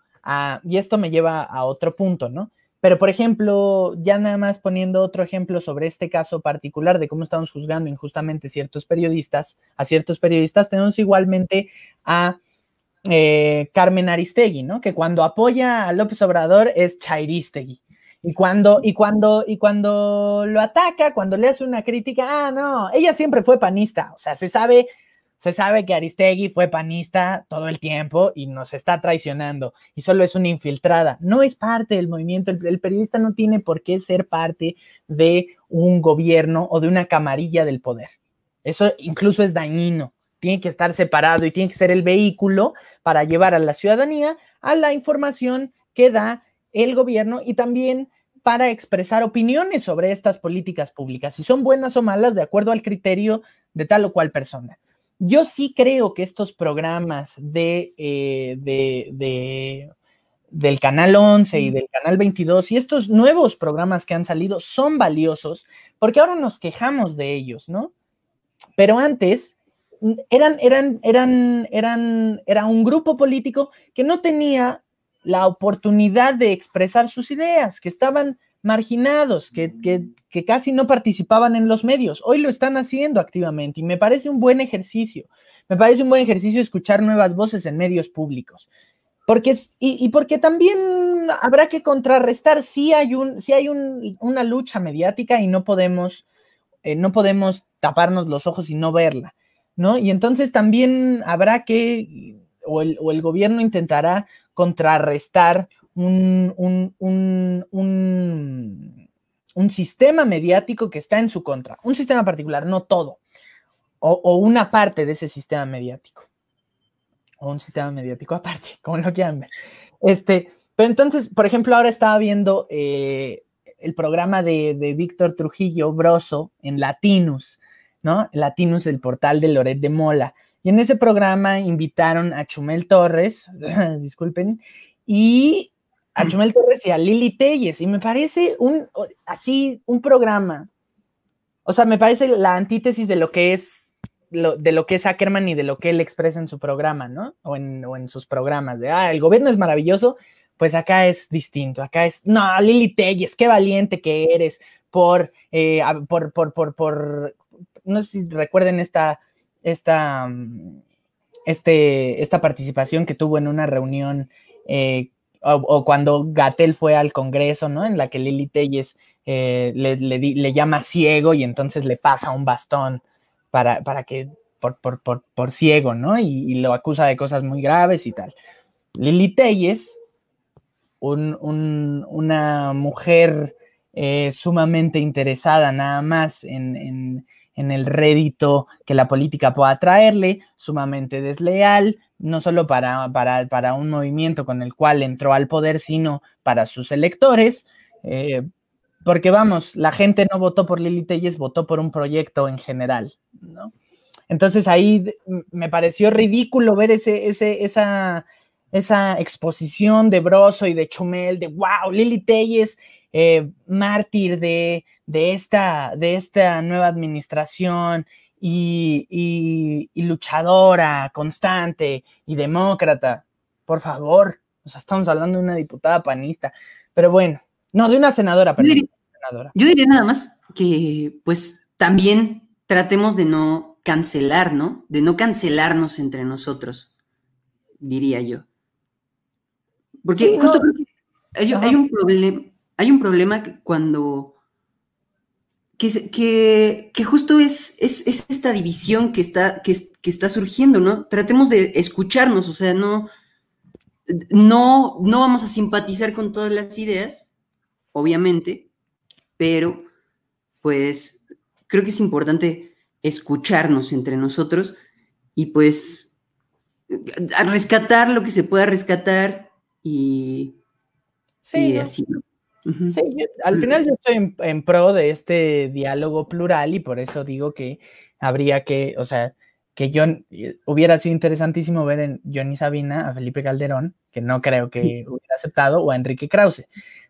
y esto me lleva a otro punto, ¿no? Pero, por ejemplo, ya nada más poniendo otro ejemplo sobre este caso particular de cómo estamos juzgando injustamente ciertos periodistas, a ciertos periodistas, tenemos igualmente a eh, Carmen Aristegui, ¿no? Que cuando apoya a López Obrador es Chairistegui. Y cuando, y cuando, y cuando lo ataca, cuando le hace una crítica, ah, no, ella siempre fue panista. O sea, se sabe, se sabe que Aristegui fue panista todo el tiempo y nos está traicionando y solo es una infiltrada. No es parte del movimiento. El, periodista no tiene por qué ser parte de un gobierno o de una camarilla del poder. Eso incluso es dañino. Tiene que estar separado y tiene que ser el vehículo para llevar a la ciudadanía a la información que da el gobierno y también para expresar opiniones sobre estas políticas públicas, si son buenas o malas de acuerdo al criterio de tal o cual persona. Yo sí creo que estos programas de, eh, de, del Canal 11 y del Canal 22 y estos nuevos programas que han salido son valiosos porque ahora nos quejamos de ellos, ¿no? Pero antes eran, eran, eran, eran, era un grupo político que no tenía la oportunidad de expresar sus ideas, que estaban marginados, que, casi no participaban en los medios. Hoy lo están haciendo activamente y me parece un buen ejercicio. Me parece un buen ejercicio escuchar nuevas voces en medios públicos. Porque, y, porque también habrá que contrarrestar si hay, un, si hay una lucha mediática y no podemos, eh, no podemos taparnos los ojos y no verla, ¿no? Y entonces también habrá que, o el, o el gobierno intentará contrarrestar un, un, sistema mediático que está en su contra, un sistema particular, no todo, o, una parte de ese sistema mediático, o un sistema mediático aparte, como lo quieran ver. Este, pero entonces, por ejemplo, ahora estaba viendo eh, el programa de, de Víctor Trujillo Broso en Latinus, ¿no? Latinus, el portal de Loret de Mola. Y en ese programa invitaron a Chumel Torres, disculpen, y a. Chumel Torres y a Lili Telles. Y me parece un, así, un programa. O sea, me parece la antítesis de lo que es, de lo que es Ackerman y de lo que él expresa en su programa, ¿no? O en, o en sus programas. De, ah, el gobierno es maravilloso. Pues acá es distinto. Acá es, no, Lili Telles, qué valiente que eres por, eh, por, por, por, por, no sé si recuerden esta esta, mm, este, esta participación que tuvo en una reunión eh, o, cuando Gatel fue al Congreso, ¿no? En la que Lili Telles eh, le, llama ciego y entonces le pasa un bastón para, para que, por, por, ciego, ¿no? Y, lo acusa de cosas muy graves y tal. Lili Telles, una mujer eh, sumamente interesada nada más en el rédito que la política pueda traerle, sumamente desleal, no solo para, para, un movimiento con el cual entró al poder, sino para sus electores. Eh, porque vamos, la gente no votó por Lili Telles, votó por un proyecto en general, ¿no? Entonces ahí me pareció ridículo ver ese, ese, esa, esa exposición de Broso y de Chumel, de wow, Lili Telles eh, mártir de, esta, de esta nueva administración y, luchadora, constante y demócrata. Por favor, o sea, estamos hablando de una diputada panista, pero bueno, no, de una senadora, yo yo diría nada más que pues también tratemos de no cancelar, ¿no? De no cancelarnos entre nosotros, diría yo. Porque justo hay, un problema, hay un problema cuando... Que, que, justo es, es, esta división que está, que, está surgiendo, ¿no? Tratemos de escucharnos, o sea, no, no, no vamos a simpatizar con todas las ideas, obviamente, pero pues creo que es importante escucharnos entre nosotros y pues rescatar lo que se pueda rescatar y, sí, así. Sí, al final yo estoy en, pro de este diálogo plural y por eso digo que habría que, o sea, que yo eh, hubiera sido interesantísimo ver en Johnny Sabina a Felipe Calderón, que no creo que hubiera aceptado, o a Enrique Krause.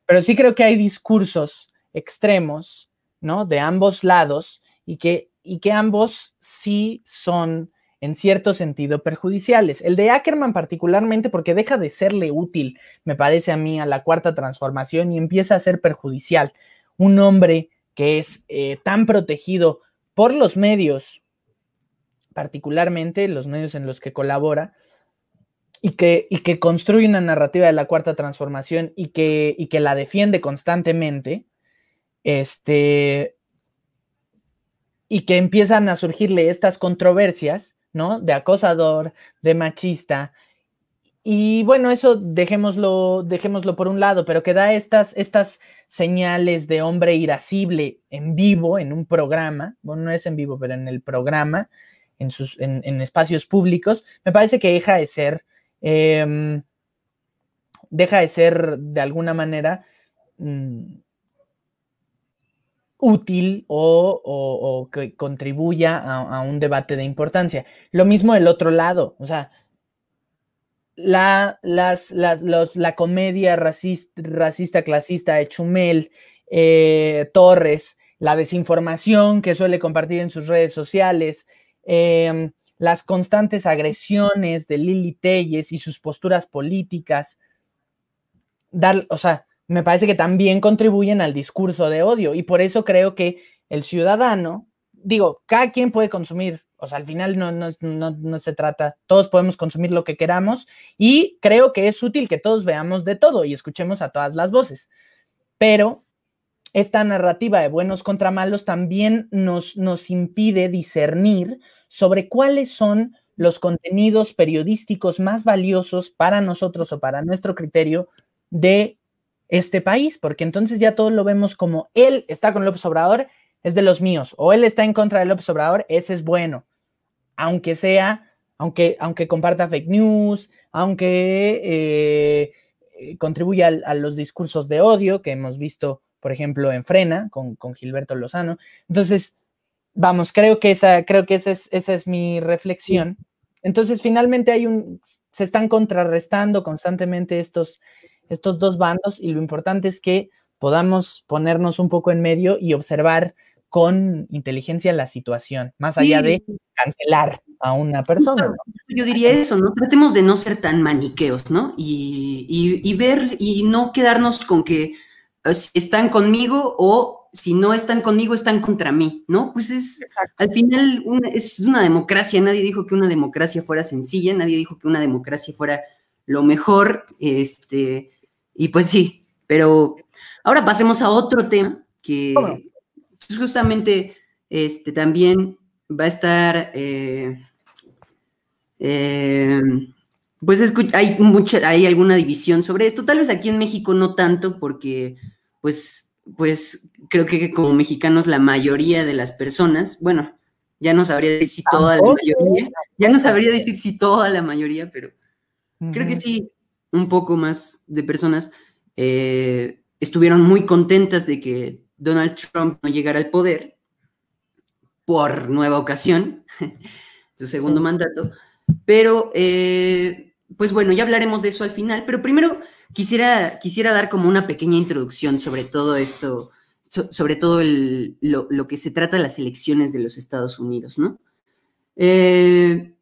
Pero sí creo que hay discursos extremos, ¿no? De ambos lados y que, y que ambos sí son en cierto sentido perjudiciales. El de Ackerman particularmente porque deja de serle útil, me parece a mí, a la cuarta transformación y empieza a ser perjudicial. Un hombre que es eh, tan protegido por los medios, particularmente los medios en los que colabora, y que, y que construye una narrativa de la cuarta transformación y que, y que la defiende constantemente, este, y que empiezan a surgirle estas controversias, ¿no? De acosador, de machista. Y bueno, eso dejémoslo, dejémoslo por un lado, pero que da estas, estas señales de hombre irascible en vivo, en un programa, bueno, no es en vivo, pero en el programa, en, sus, en, espacios públicos, me parece que deja de ser, em, deja de ser de alguna manera mm, útil o, que contribuya a, un debate de importancia. Lo mismo el otro lado, o sea, la, las, la comedia racista, racista, clasista de Chumel, eh, Torres, la desinformación que suele compartir en sus redes sociales, em, las constantes agresiones de Lili Telles y sus posturas políticas, dar, o sea, me parece que también contribuyen al discurso de odio y por eso creo que el ciudadano, digo, cada quien puede consumir, o sea, al final no, no, se trata, todos podemos consumir lo que queramos y creo que es útil que todos veamos de todo y escuchemos a todas las voces, pero esta narrativa de buenos contra malos también nos, nos impide discernir sobre cuáles son los contenidos periodísticos más valiosos para nosotros o para nuestro criterio de este país, porque entonces ya todos lo vemos como él está con López Obrador, es de los míos, o él está en contra de López Obrador, ese es bueno, aunque sea, aunque, aunque comparta fake news, aunque eh, contribuya a, los discursos de odio que hemos visto, por ejemplo, en Frena con, con Gilberto Lozano. Entonces, vamos, creo que esa, creo que esa es, esa es mi reflexión. Entonces, finalmente hay un, se están contrarrestando constantemente estos, estos dos bandos y lo importante es que podamos ponernos un poco en medio y observar con inteligencia la situación, más allá de cancelar a una persona. Yo diría eso, ¿no? Tratemos de no ser tan maniqueos, ¿no? Y, ver y no quedarnos con que eh, están conmigo o si no están conmigo, están contra mí, ¿no? Pues es, al final, es una democracia. Nadie dijo que una democracia fuera sencilla, nadie dijo que una democracia fuera lo mejor, este, y pues sí, pero ahora pasemos a otro tema que justamente este, también va a estar, eh, eh, pues hay, mucha, hay alguna división sobre esto, tal vez aquí en México no tanto porque pues, pues creo que como mexicanos la mayoría de las personas, bueno, ya no sabría decir si toda la mayoría, ya no sabría decir si toda la mayoría, pero creo que sí, un poco más de personas eh, estuvieron muy contentas de que Donald Trump no llegara al poder por nueva ocasión, su segundo mandato. Pero, eh, pues bueno, ya hablaremos de eso al final, pero primero quisiera, quisiera dar como una pequeña introducción sobre todo esto, sobre todo lo, que se trata de las elecciones de los Estados Unidos, ¿no? Eh,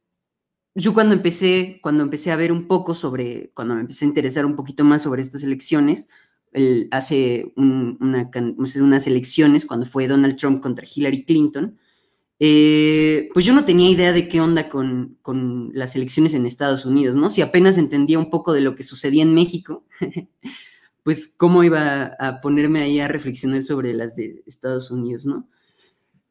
yo cuando empecé, cuando empecé a ver un poco sobre, cuando me empecé a interesar un poquito más sobre estas elecciones, hace unas elecciones cuando fue Donald Trump contra Hillary Clinton, eh, pues yo no tenía idea de qué onda con, con, las elecciones en Estados Unidos, ¿no? Si apenas entendía un poco de lo que sucedía en México, pues cómo iba a ponerme ahí a reflexionar sobre las de Estados Unidos, ¿no?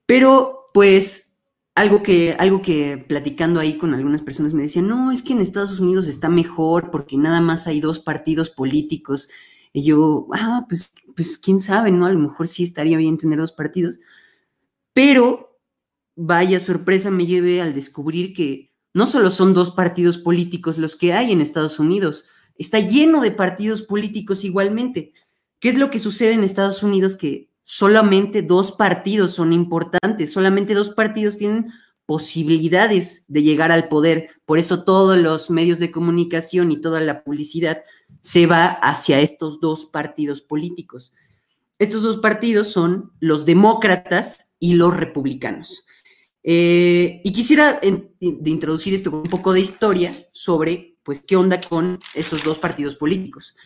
Pero pues algo que, algo que platicando ahí con algunas personas me decían, no, es que en Estados Unidos está mejor porque nada más hay dos partidos políticos. Y yo, ah, pues, pues quién sabe, ¿no? A lo mejor sí estaría bien tener dos partidos. Pero vaya sorpresa me lleve al descubrir que no solo son dos partidos políticos los que hay en Estados Unidos, está lleno de partidos políticos igualmente. ¿Qué es lo que sucede en Estados Unidos que solamente dos partidos son importantes, solamente dos partidos tienen posibilidades de llegar al poder. Por eso todos los medios de comunicación y toda la publicidad se va hacia estos dos partidos políticos. Estos dos partidos son los demócratas y los republicanos. Eh, y quisiera introducir esto con un poco de historia sobre, pues, qué onda con esos dos partidos políticos.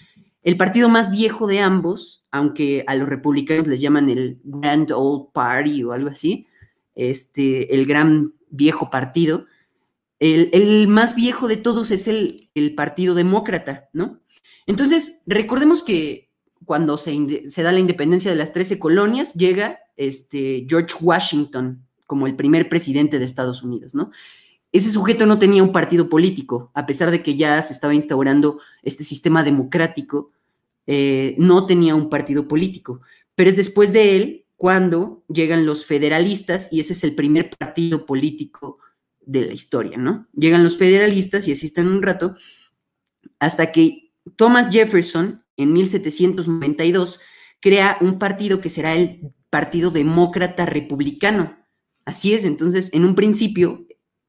El partido más viejo de ambos, aunque a los republicanos les llaman el Grand Old Party o algo así, este, el gran viejo partido, el, más viejo de todos es el, Partido Demócrata, ¿no? Entonces, recordemos que cuando se, se, da la independencia de las 13 colonias, llega este, George Washington como el primer presidente de Estados Unidos, ¿no? Ese sujeto no tenía un partido político, a pesar de que ya se estaba instaurando este sistema democrático, eh, no tenía un partido político. Pero es después de él cuando llegan los federalistas y ese es el primer partido político de la historia, ¿no? Llegan los federalistas y así un rato hasta que Thomas Jefferson en 1792 crea un partido que será el Partido Demócrata Republicano. Así es, entonces en un principio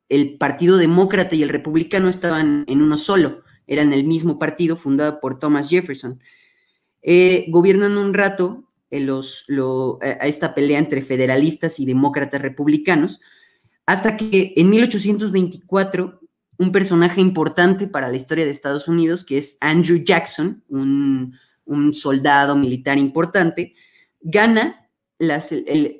el Partido Demócrata y el Republicano estaban en uno solo, eran el mismo partido fundado por Thomas Jefferson. Eh, gobiernan un rato los, a esta pelea entre federalistas y demócratas republicanos, hasta que en 1824 un personaje importante para la historia de Estados Unidos, que es Andrew Jackson, un, soldado militar importante, gana, las,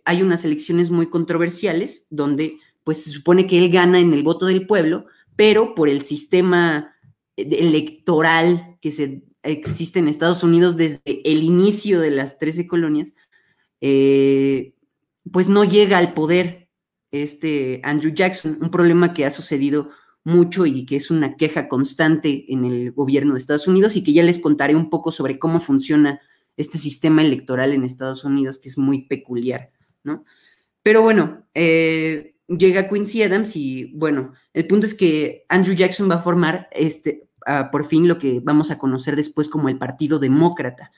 hay unas elecciones muy controversiales donde pues se supone que él gana en el voto del pueblo, pero por el sistema electoral que se existe en Estados Unidos desde el inicio de las 13 colonias, eh, pues no llega al poder este Andrew Jackson, un problema que ha sucedido mucho y que es una queja constante en el gobierno de Estados Unidos y que ya les contaré un poco sobre cómo funciona este sistema electoral en Estados Unidos, que es muy peculiar, ¿no? Pero bueno, eh, llega Quincy Adams y bueno, el punto es que Andrew Jackson va a formar este, por fin lo que vamos a conocer después como el Partido Demócrata.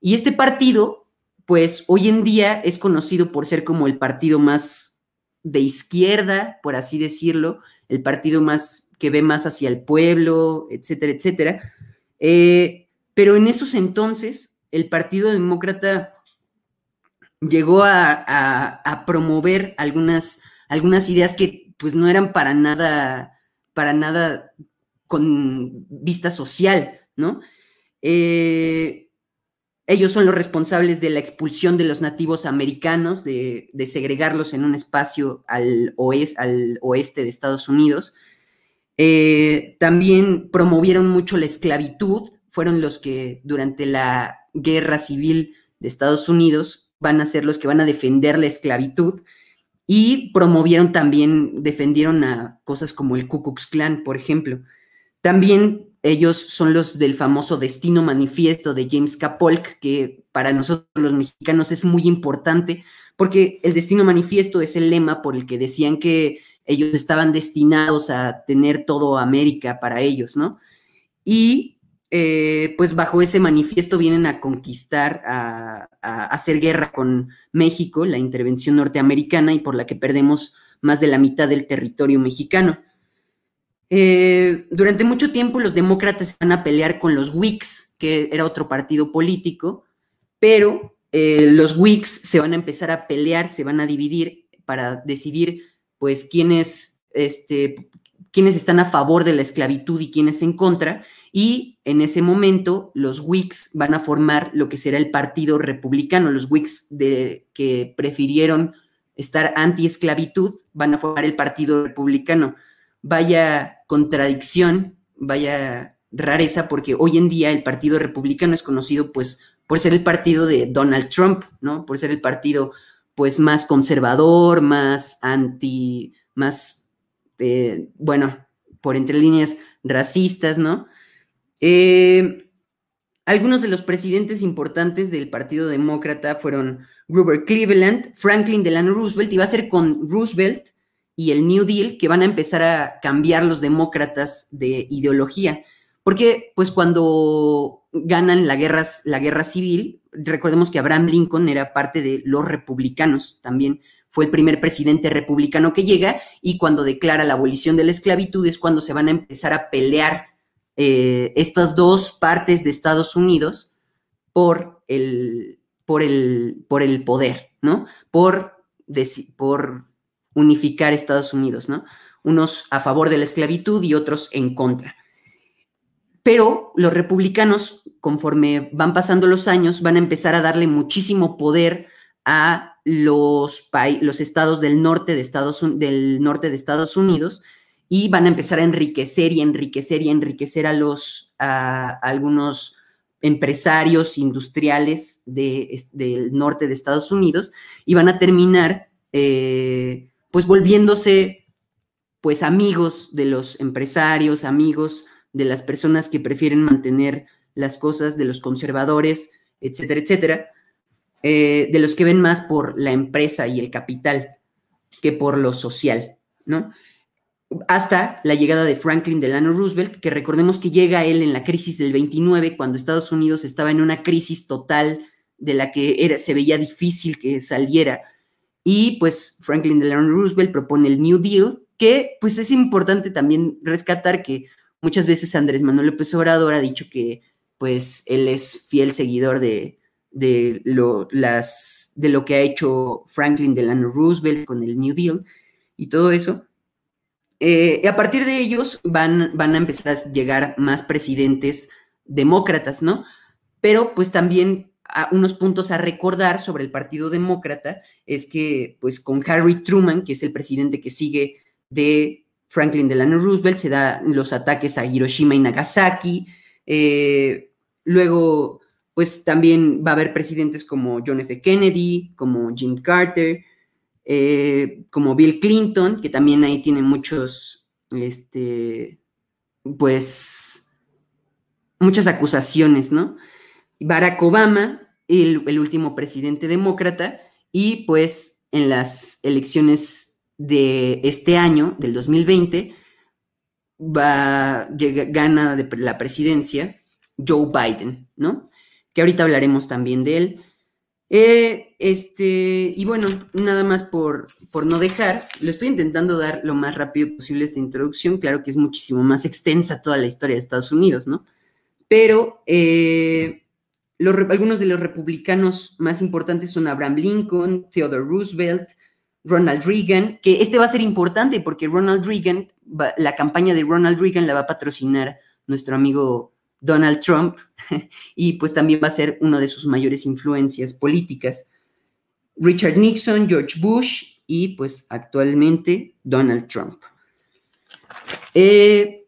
Y este partido, pues hoy en día es conocido por ser como el partido más de izquierda, por así decirlo, el partido más que ve más hacia el pueblo, etcétera, etcétera. Eh, pero en esos entonces, el Partido Demócrata llegó a, promover algunas, algunas ideas que pues no eran para nada, para nada con vista social, ¿no? Eh, ellos son los responsables de la expulsión de los nativos americanos, de, segregarlos en un espacio al, al, oeste de Estados Unidos. Eh, también promovieron mucho la esclavitud, fueron los que durante la guerra civil de Estados Unidos van a ser los que van a defender la esclavitud y promovieron también, defendieron a cosas como el Ku Klux Klan, por ejemplo. También ellos son los del famoso Destino Manifiesto de James K. Polk, que para nosotros los mexicanos es muy importante, porque el Destino Manifiesto es el lema por el que decían que ellos estaban destinados a tener todo América para ellos, ¿no? Y eh, pues bajo ese manifiesto vienen a conquistar, a, hacer guerra con México, la intervención norteamericana, y por la que perdemos más de la mitad del territorio mexicano. Eh, durante mucho tiempo los demócratas van a pelear con los Whigs, que era otro partido político, pero eh, los Whigs se van a empezar a pelear, se van a dividir para decidir, pues, quiénes, este, quiénes están a favor de la esclavitud y quiénes en contra. Y en ese momento los Whigs van a formar lo que será el Partido Republicano. Los Whigs de, que prefirieron estar anti-esclavitud van a formar el Partido Republicano vaya contradicción, vaya rareza, porque hoy en día el Partido Republicano es conocido pues por ser el partido de Donald Trump, ¿no? Por ser el partido pues más conservador, más anti, más, eh, bueno, por entre líneas racistas, ¿no? Eh, algunos de los presidentes importantes del Partido Demócrata fueron Grover Cleveland, Franklin Delano Roosevelt, y va a ser con Roosevelt y el New Deal que van a empezar a cambiar los demócratas de ideología. Porque, pues, cuando ganan la guerra, la guerra civil, recordemos que Abraham Lincoln era parte de los republicanos también. Fue el primer presidente republicano que llega y cuando declara la abolición de la esclavitud es cuando se van a empezar a pelear eh, estas dos partes de Estados Unidos por el, por el, por el poder, ¿no? Por, por unificar Estados Unidos, ¿no? Unos a favor de la esclavitud y otros en contra. Pero los republicanos, conforme van pasando los años, van a empezar a darle muchísimo poder a los, los estados del norte de Estados, del norte de Estados Unidos y van a empezar a enriquecer y enriquecer y enriquecer a los, algunos empresarios industriales del norte de Estados Unidos y van a terminar eh, pues volviéndose pues amigos de los empresarios, amigos de las personas que prefieren mantener las cosas, de los conservadores, etcétera, etcétera, eh, de los que ven más por la empresa y el capital que por lo social, ¿no? Hasta la llegada de Franklin Delano Roosevelt, que recordemos que llega él en la crisis del 29, cuando Estados Unidos estaba en una crisis total de la que era, se veía difícil que saliera. Y pues Franklin Delano Roosevelt propone el New Deal, que pues es importante también rescatar que muchas veces Andrés Manuel López Obrador ha dicho que pues él es fiel seguidor de, de, lo, las, de lo que ha hecho Franklin Delano Roosevelt con el New Deal y todo eso. Eh, a partir de ellos van, van a empezar a llegar más presidentes demócratas, ¿no? Pero pues también unos puntos a recordar sobre el Partido Demócrata es que pues con Harry Truman, que es el presidente que sigue de Franklin Delano Roosevelt, se dan los ataques a Hiroshima y Nagasaki. Eh, luego, pues también va a haber presidentes como John F. Kennedy, como Jim Carter, eh, como Bill Clinton, que también ahí tiene muchos, este, pues, muchas acusaciones, ¿no? Barack Obama, el, el último presidente demócrata, y pues en las elecciones de este año, del 2020, va, llega, gana de la presidencia Joe Biden, ¿no? Que ahorita hablaremos también de él. Eh, este, y bueno, nada más por, por no dejar, lo estoy intentando dar lo más rápido posible esta introducción, claro que es muchísimo más extensa toda la historia de Estados Unidos, ¿no? Pero eh, algunos de los republicanos más importantes son Abraham Lincoln, Theodore Roosevelt, Ronald Reagan, que este va a ser importante porque Ronald Reagan, la campaña de Ronald Reagan la va a patrocinar nuestro amigo Donald Trump y pues también va a ser una de sus mayores influencias políticas. Richard Nixon, George Bush y pues actualmente Donald Trump. Eh,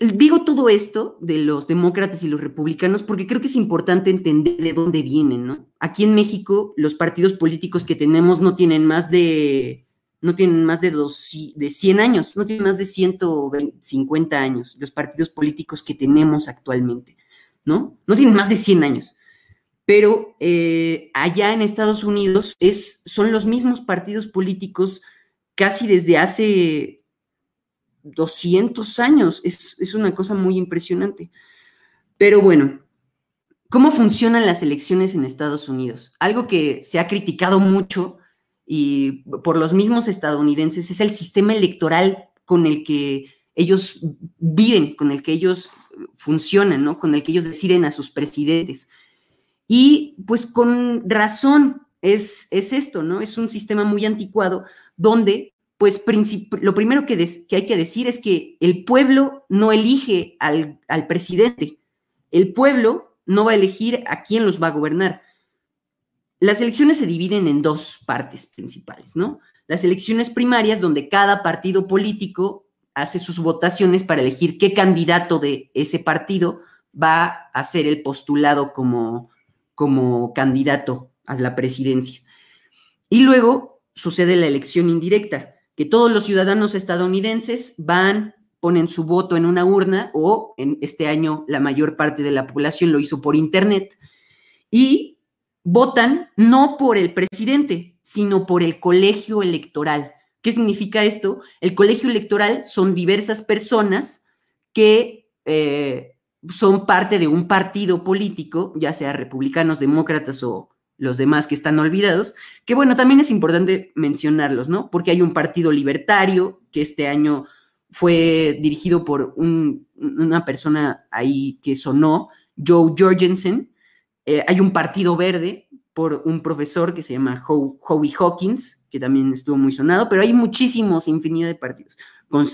digo todo esto de los demócratas y los republicanos porque creo que es importante entender de dónde vienen, ¿no? Aquí en México los partidos políticos que tenemos no tienen más de no tienen más de, dos, de 100 años, no tienen más de 150 años los partidos políticos que tenemos actualmente, ¿no? No tienen más de 100 años. Pero eh, allá en Estados Unidos es, son los mismos partidos políticos casi desde hace 200 años. Es, una cosa muy impresionante. Pero bueno, ¿cómo funcionan las elecciones en Estados Unidos? Algo que se ha criticado mucho y por los mismos estadounidenses es el sistema electoral con el que ellos viven, con el que ellos funcionan, ¿no? Con el que ellos deciden a sus presidentes. Y pues con razón es, es esto, ¿no? Es un sistema muy anticuado donde pues lo primero que, hay que decir es que el pueblo no elige al, presidente, el pueblo no va a elegir a quién los va a gobernar. Las elecciones se dividen en dos partes principales, ¿no? Las elecciones primarias, donde cada partido político hace sus votaciones para elegir qué candidato de ese partido va a ser el postulado como, como candidato a la presidencia. Y luego sucede la elección indirecta, que todos los ciudadanos estadounidenses van, ponen su voto en una urna o en este año la mayor parte de la población lo hizo por internet y votan no por el presidente, sino por el colegio electoral. ¿Qué significa esto? El colegio electoral son diversas personas que eh, son parte de un partido político, ya sea republicanos, demócratas o los demás que están olvidados, que bueno, también es importante mencionarlos, ¿no? Porque hay un partido libertario que este año fue dirigido por una persona ahí que sonó, Joe Jorgensen. Eh, hay un partido verde por un profesor que se llama Howie Hawkins, que también estuvo muy sonado, pero hay muchísimos, infinidad de partidos.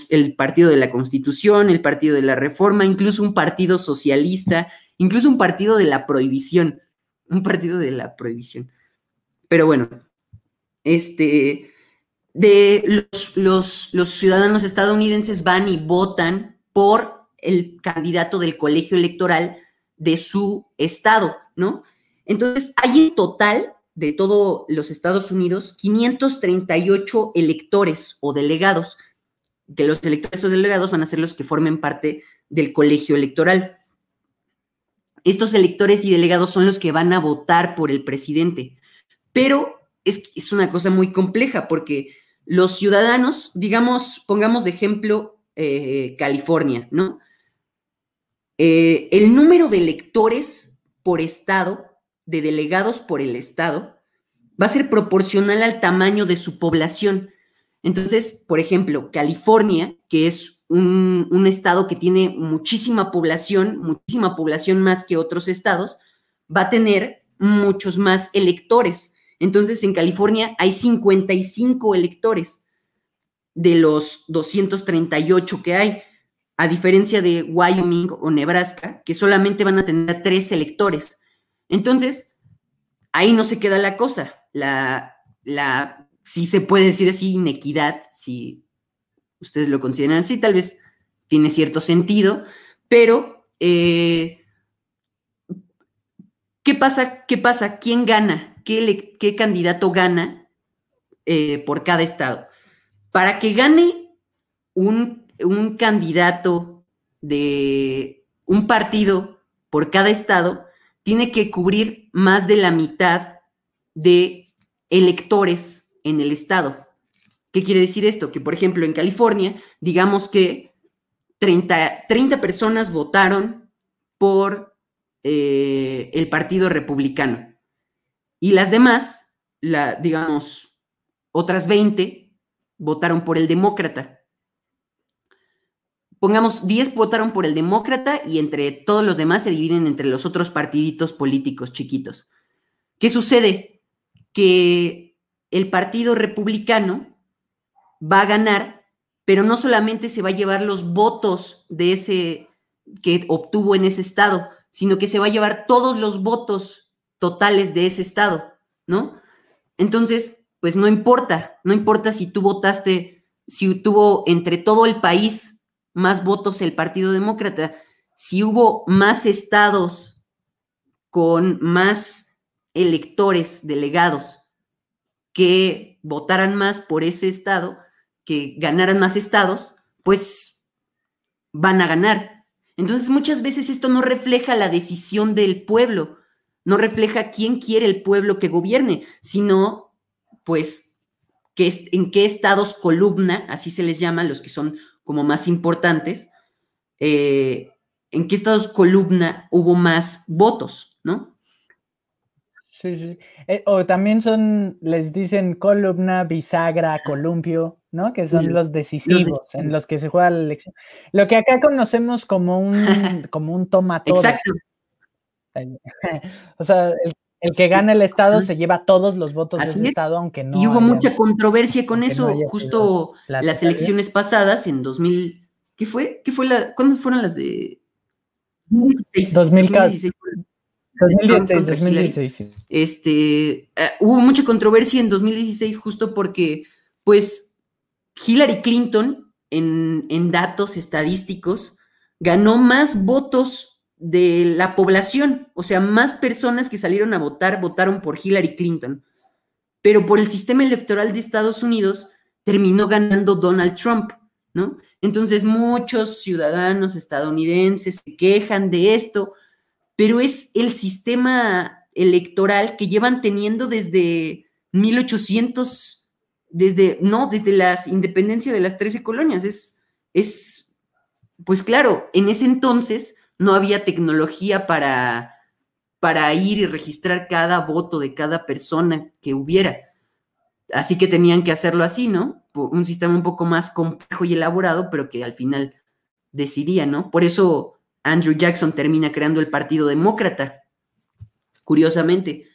El partido de la Constitución, el partido de la Reforma, incluso un partido socialista, incluso un partido de la prohibición un partido de la prohibición. Pero bueno, este, de los, los, ciudadanos estadounidenses van y votan por el candidato del colegio electoral de su estado, ¿no? Entonces, hay en total de todos los Estados Unidos 538 electores o delegados. De los electores o delegados van a ser los que formen parte del colegio electoral. Estos electores y delegados son los que van a votar por el presidente. Pero es, es una cosa muy compleja porque los ciudadanos, digamos, pongamos de ejemplo eh, California, ¿no? Eh, el número de electores por estado, de delegados por el estado, va a ser proporcional al tamaño de su población. Entonces, por ejemplo, California, que es un, un, estado que tiene muchísima población, muchísima población más que otros estados, va a tener muchos más electores. Entonces, en California hay 55 electores de los 238 que hay, a diferencia de Wyoming o Nebraska, que solamente van a tener tres electores. Entonces, ahí no se queda la cosa. La, la, si se puede decir así, inequidad, si ustedes lo consideran así, tal vez tiene cierto sentido, pero eh, ¿qué pasa? ¿Qué pasa? ¿Quién gana? qué, candidato gana eh, por cada estado. Para que gane un, un candidato de un partido por cada estado, tiene que cubrir más de la mitad de electores en el estado. ¿Qué quiere decir esto? Que, por ejemplo, en California, digamos que 30, 30 personas votaron por eh, el Partido Republicano. Y las demás, la, digamos, otras 20 votaron por el demócrata. Pongamos, 10 votaron por el demócrata y entre todos los demás se dividen entre los otros partiditos políticos chiquitos. ¿Qué sucede? Que el Partido Republicano va a ganar, pero no solamente se va a llevar los votos de ese que obtuvo en ese estado, sino que se va a llevar todos los votos totales de ese estado, ¿no? Entonces, pues no importa, no importa si tú votaste, si tuvo entre todo el país más votos el Partido Demócrata, si hubo más estados con más electores, delegados, que votaran más por ese estado, que ganaran más estados, pues van a ganar. Entonces muchas veces esto no refleja la decisión del pueblo, no refleja quién quiere el pueblo que gobierne, sino, pues, que en qué estados columna, así se les llama, los que son como más importantes, eh, en qué estados columna hubo más votos, ¿no? Sí, sí. Eh, o también son, les dicen columna, bisagra, columpio, ¿no? Que son los decisivos, en los que se juega la elección. Lo que acá conocemos como un, como un toma Exacto. o sea, el, que gana el Estado se lleva todos los votos del Estado, aunque no. Y hubo mucha controversia con eso, justo las elecciones pasadas en 2000. ¿Qué fue? ¿Qué fue la, ¿Cuándo fueron las de 2016? 2016. 2016, 2016 Este, eh, hubo mucha controversia en 2016 justo porque, pues, Hillary Clinton, en, en datos estadísticos, ganó más votos de la población, o sea, más personas que salieron a votar votaron por Hillary Clinton, pero por el sistema electoral de Estados Unidos terminó ganando Donald Trump, ¿no? Entonces muchos ciudadanos estadounidenses se quejan de esto, pero es el sistema electoral que llevan teniendo desde 1800, desde, no, desde la independencia de las 13 colonias, es, es, pues claro, en ese entonces no había tecnología para, para ir y registrar cada voto de cada persona que hubiera. Así que tenían que hacerlo así, ¿no? Un sistema un poco más complejo y elaborado, pero que al final decidía, ¿no? Por eso Andrew Jackson termina creando el Partido Demócrata, curiosamente.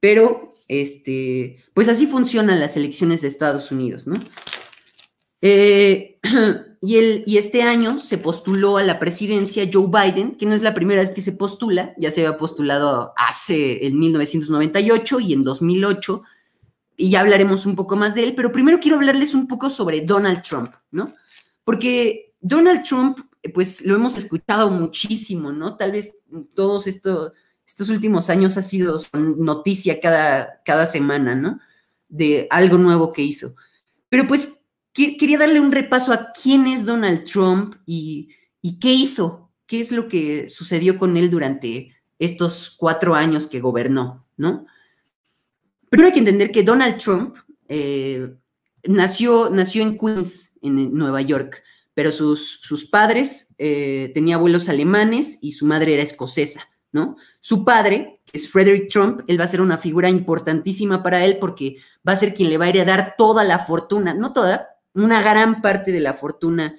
Pero, este, pues así funcionan las elecciones de Estados Unidos, ¿no? Eh, y, este año se postuló a la presidencia Joe Biden, que no es la primera vez que se postula, ya se había postulado hace en 1998 y en 2008 y ya hablaremos un poco más de él, pero primero quiero hablarles un poco sobre Donald Trump, ¿no? Porque Donald Trump, pues lo hemos escuchado muchísimo, ¿no? Tal vez todos estos últimos años ha sido noticia cada, cada semana, ¿no? De algo nuevo que hizo. Pero pues quería darle un repaso a quién es Donald Trump y, qué hizo, qué es lo que sucedió con él durante estos cuatro años que gobernó, ¿no? Primero hay que entender que Donald Trump eh, nació, nació en Queens, en Nueva York, pero sus, sus padres eh, tenían abuelos alemanes y su madre era escocesa, ¿no? Su padre, que es Frederick Trump, él va a ser una figura importantísima para él porque va a ser quien le va a heredar toda la fortuna, no toda, una gran parte de la fortuna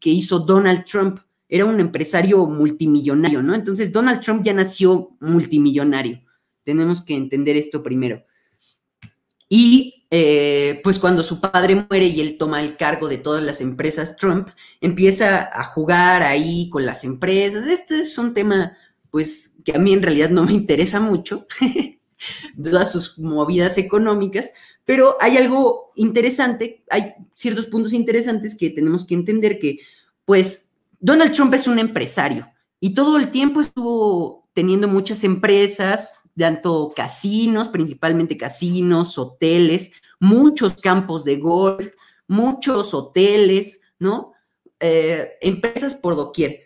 que hizo Donald Trump. Era un empresario multimillonario, ¿no? Entonces Donald Trump ya nació multimillonario. Tenemos que entender esto primero. Y eh, pues cuando su padre muere y él toma el cargo de todas las empresas Trump, empieza a jugar ahí con las empresas. Este es un tema pues que a mí en realidad no me interesa mucho, todas sus movidas económicas, pero hay algo interesante, hay ciertos puntos interesantes que tenemos que entender que pues Donald Trump es un empresario y todo el tiempo estuvo teniendo muchas empresas, tanto casinos, principalmente casinos, hoteles, muchos campos de golf, muchos hoteles, ¿no? Eh, empresas por doquier.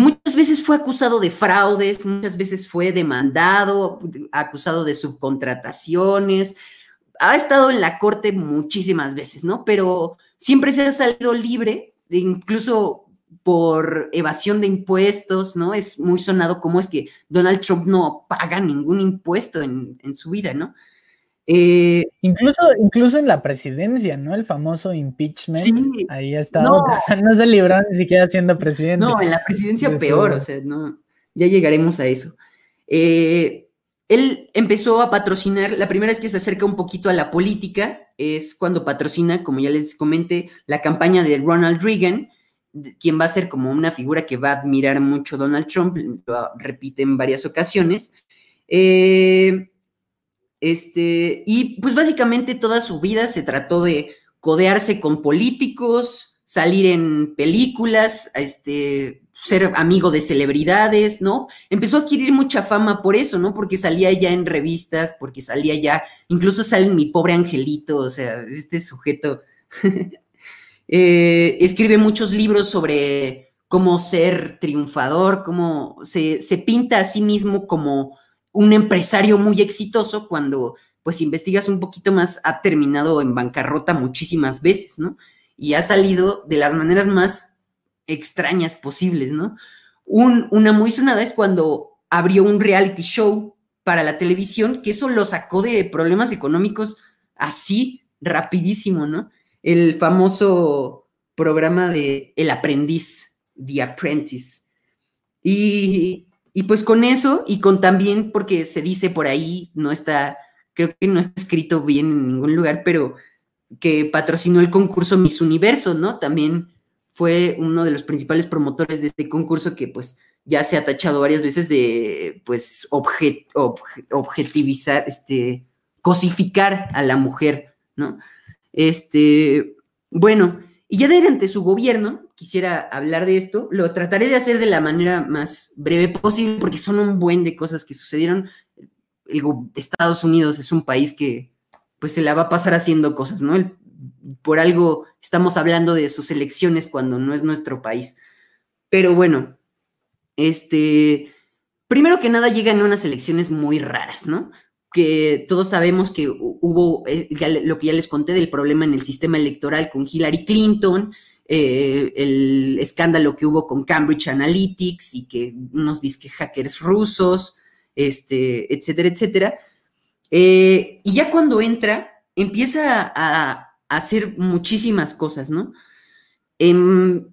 Muchas veces fue acusado de fraudes, muchas veces fue demandado, acusado de subcontrataciones, ha estado en la corte muchísimas veces, ¿no? Pero siempre se ha salido libre, incluso por evasión de impuestos, ¿no? Es muy sonado cómo es que Donald Trump no paga ningún impuesto en, su vida, ¿no? Eh, incluso, incluso en la presidencia, ¿no? El famoso impeachment. Sí, ahí estado. No, o sea, no se libró ni siquiera siendo presidente. No, en la presidencia peor, o sea, no. Ya llegaremos a eso. Eh, él empezó a patrocinar, la primera vez que se acerca un poquito a la política es cuando patrocina, como ya les comenté, la campaña de Ronald Reagan, quien va a ser como una figura que va a admirar mucho Donald Trump, lo repite en varias ocasiones. Eh, este, y pues básicamente toda su vida se trató de codearse con políticos, salir en películas, este, ser amigo de celebridades, ¿no? Empezó a adquirir mucha fama por eso, ¿no? Porque salía ya en revistas, porque salía ya, incluso sale en Mi Pobre Angelito, o sea, este sujeto Eh, escribe muchos libros sobre cómo ser triunfador, cómo se, pinta a sí mismo como un empresario muy exitoso cuando pues investigas un poquito más, ha terminado en bancarrota muchísimas veces, ¿no? Y ha salido de las maneras más extrañas posibles, ¿no? una muy sonada es cuando abrió un reality show para la televisión, que eso lo sacó de problemas económicos así, rapidísimo, ¿no? el famoso programa de El aprendiz, The Apprentice. Y, pues con eso, y con también, porque se dice por ahí, no está, creo que no está escrito bien en ningún lugar, pero que patrocinó el concurso Miss Universo, ¿no? También fue uno de los principales promotores de este concurso que pues ya se ha tachado varias veces de pues objetivizar, este, cosificar a la mujer, ¿no? Este, bueno, y ya durante su gobierno, quisiera hablar de esto, lo trataré de hacer de la manera más breve posible porque son un buen de cosas que sucedieron. Estados Unidos es un país que pues se la va a pasar haciendo cosas, ¿no? por algo estamos hablando de sus elecciones cuando no es nuestro país. Pero bueno, este, primero que nada llegan unas elecciones muy raras, ¿no? que todos sabemos que hubo eh, lo que ya les conté del problema en el sistema electoral con Hillary Clinton, eh, el escándalo que hubo con Cambridge Analytics y que unos disque hackers rusos, este, etcétera, etcétera. Eh, y ya cuando entra, empieza a, hacer muchísimas cosas, ¿no? Em,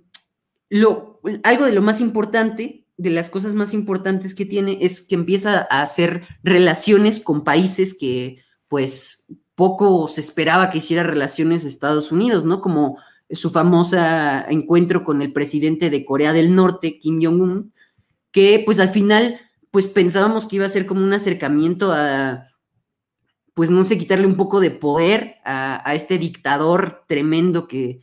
lo, algo de lo más importante de las cosas más importantes que tiene es que empieza a hacer relaciones con países que, pues, poco se esperaba que hiciera relaciones Estados Unidos, ¿no? Como su famosa encuentro con el presidente de Corea del Norte, Kim Jong-un, que pues al final, pues pensábamos que iba a ser como un acercamiento a, pues no sé, quitarle un poco de poder a, este dictador tremendo que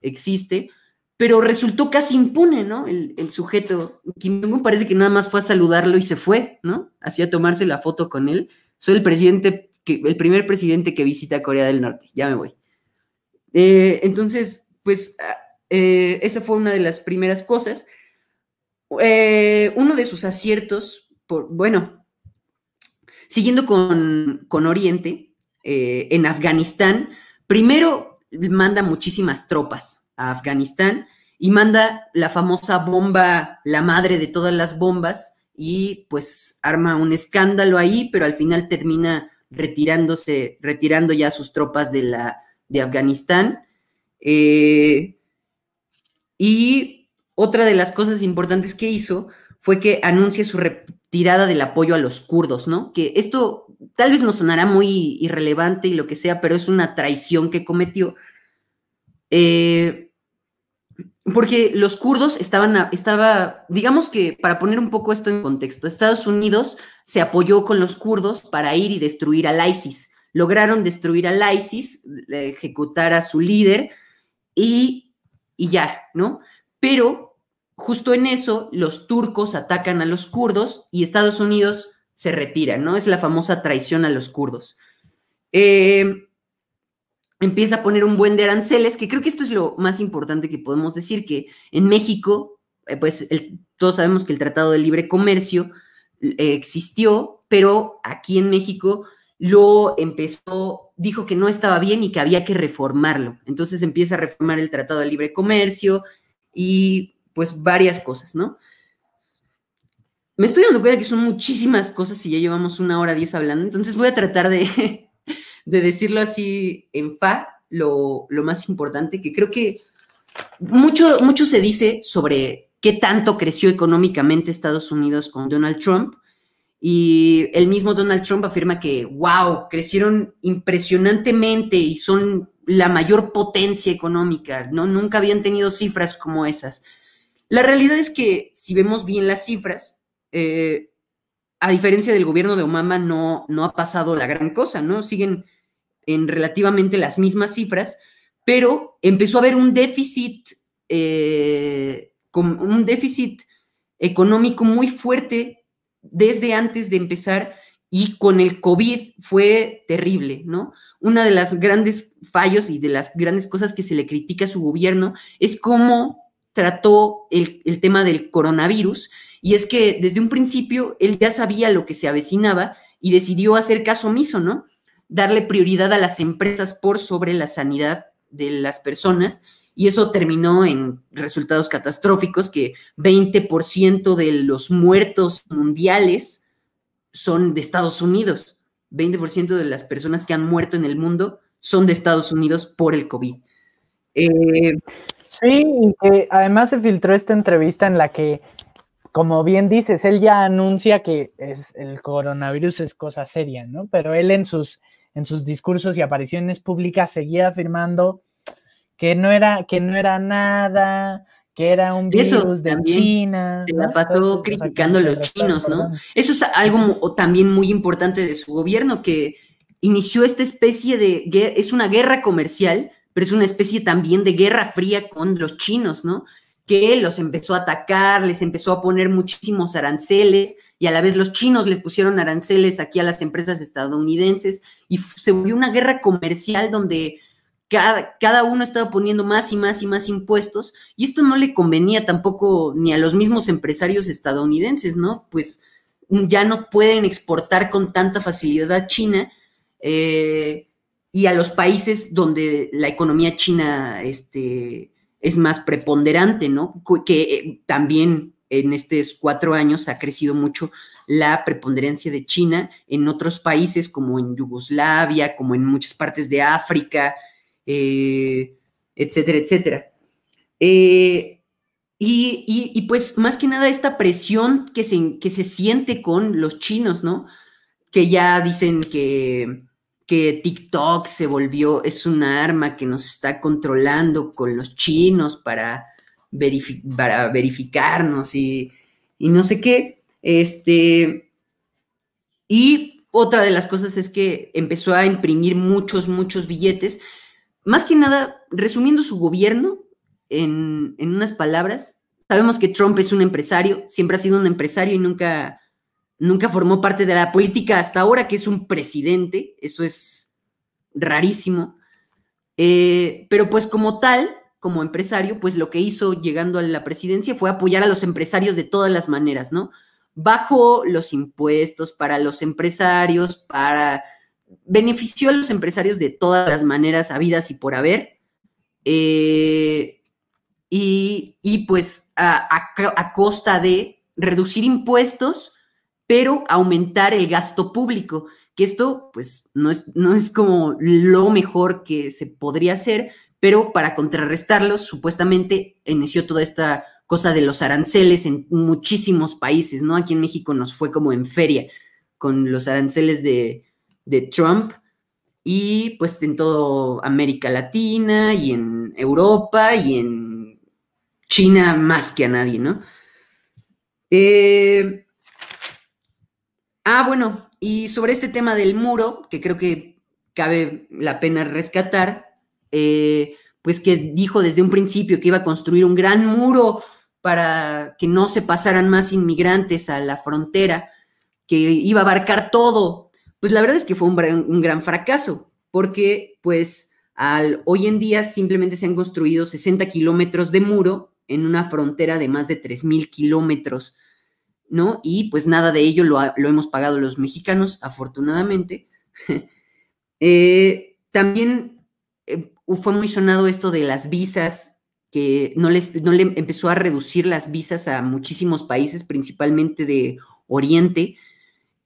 existe, pero resultó casi impune, ¿no? El, sujeto, Kim Jong-un parece que nada más fue a saludarlo y se fue, ¿no? Hacía tomarse la foto con él. Soy el presidente, que, el primer presidente que visita Corea del Norte, ya me voy. Eh, entonces, pues, ah, eh, esa fue una de las primeras cosas. Eh, uno de sus aciertos, por, bueno, Siguiendo con, Oriente, eh, en Afganistán, primero manda muchísimas tropas a Afganistán y manda la famosa bomba, la madre de todas las bombas, y pues arma un escándalo ahí, pero al final termina retirándose, retirando ya sus tropas de, la, de Afganistán. Eh, y otra de las cosas importantes que hizo fue que anuncia su retirada del apoyo a los kurdos, ¿no? Que esto tal vez nos sonará muy irrelevante y lo que sea, pero es una traición que cometió. Eh, porque los kurdos estaban, estaba, digamos que para poner un poco esto en contexto, Estados Unidos se apoyó con los kurdos para ir y destruir al ISIS. Lograron destruir al ISIS, ejecutar a su líder y, y ya, ¿no? Pero justo en eso los turcos atacan a los kurdos y Estados Unidos se retira, ¿no? Es la famosa traición a los kurdos. Eh, empieza a poner un buen de aranceles, que creo que esto es lo más importante que podemos decir, que en México, eh, pues todos sabemos que el Tratado de Libre Comercio eh, existió, pero aquí en México lo empezó, dijo que no estaba bien y que había que reformarlo. Entonces empieza a reformar el Tratado de Libre Comercio y pues varias cosas, ¿no? Me estoy dando cuenta que son muchísimas cosas y ya llevamos una hora diez hablando, entonces voy a tratar de, decirlo así en fa, lo, más importante, que creo que mucho, mucho se dice sobre qué tanto creció económicamente Estados Unidos con Donald Trump. Y el mismo Donald Trump afirma que, wow, crecieron impresionantemente y son la mayor potencia económica, ¿no? Nunca habían tenido cifras como esas. La realidad es que si vemos bien las cifras, eh, a diferencia del gobierno de Obama, no, no ha pasado la gran cosa, ¿no? Siguen en relativamente las mismas cifras, pero empezó a haber un déficit, eh, un déficit económico muy fuerte desde antes de empezar y con el COVID fue terrible, ¿no? Una de las grandes fallos y de las grandes cosas que se le critica a su gobierno es cómo trató el, tema del coronavirus y es que desde un principio él ya sabía lo que se avecinaba y decidió hacer caso omiso, ¿no? Darle prioridad a las empresas por sobre la sanidad de las personas y eso terminó en resultados catastróficos que 20% de los muertos mundiales son de Estados Unidos. 20% de las personas que han muerto en el mundo son de Estados Unidos por el COVID. Eh, Sí, y que además se filtró esta entrevista en la que, como bien dices, él ya anuncia que es, el coronavirus es cosa seria, ¿no? Pero él en sus, en sus discursos y apariciones públicas seguía afirmando que no era, que no era nada, que era un virus de China. Se la pasó criticando a los chinos, ¿no? Eso es algo también muy importante de su gobierno, que inició esta especie de, es una guerra comercial pero es una especie también de guerra fría con los chinos, ¿no? Que los empezó a atacar, les empezó a poner muchísimos aranceles y a la vez los chinos les pusieron aranceles aquí a las empresas estadounidenses y se volvió una guerra comercial donde cada, cada, uno estaba poniendo más y más y más impuestos y esto no le convenía tampoco ni a los mismos empresarios estadounidenses, ¿no? Pues ya no pueden exportar con tanta facilidad a China. Eh, y a los países donde la economía china este, es más preponderante, ¿no? Que eh, también en estos cuatro años ha crecido mucho la preponderancia de China en otros países como en Yugoslavia, como en muchas partes de África, eh, etcétera, etcétera. Eh, y, pues más que nada esta presión que se, que se siente con los chinos, ¿no? Que ya dicen que que TikTok se volvió, es un arma que nos está controlando con los chinos para, para verificarnos y, no sé qué. Este, y otra de las cosas es que empezó a imprimir muchos, muchos billetes. Más que nada, resumiendo su gobierno en, en unas palabras, sabemos que Trump es un empresario, siempre ha sido un empresario y nunca, nunca formó parte de la política hasta ahora, que es un presidente. Eso es rarísimo. Eh, pero pues como tal, como empresario, pues lo que hizo llegando a la presidencia fue apoyar a los empresarios de todas las maneras, ¿no? Bajó los impuestos para los empresarios, para... benefició a los empresarios de todas las maneras habidas y por haber. Eh, y, pues a, a costa de reducir impuestos, pero aumentar el gasto público que esto pues no es, no es como lo mejor que se podría hacer, pero para contrarrestarlos, supuestamente inició toda esta cosa de los aranceles en muchísimos países, ¿no? Aquí en México nos fue como en feria con los aranceles de, de Trump y pues en toda América Latina y en Europa y en China más que a nadie, ¿no? Eh, ah, bueno, y sobre este tema del muro, que creo que cabe la pena rescatar, eh, pues que dijo desde un principio que iba a construir un gran muro para que no se pasaran más inmigrantes a la frontera, que iba a abarcar todo. Pues la verdad es que fue un, gran fracaso, porque pues al, hoy en día simplemente se han construido 60 kilómetros de muro en una frontera de más de 3.000 kilómetros. ¿no? Y pues nada de ello lo, hemos pagado los mexicanos, afortunadamente. Eh, también eh, fue muy sonado esto de las visas, que no, les, no le empezó a reducir las visas a muchísimos países, principalmente de Oriente.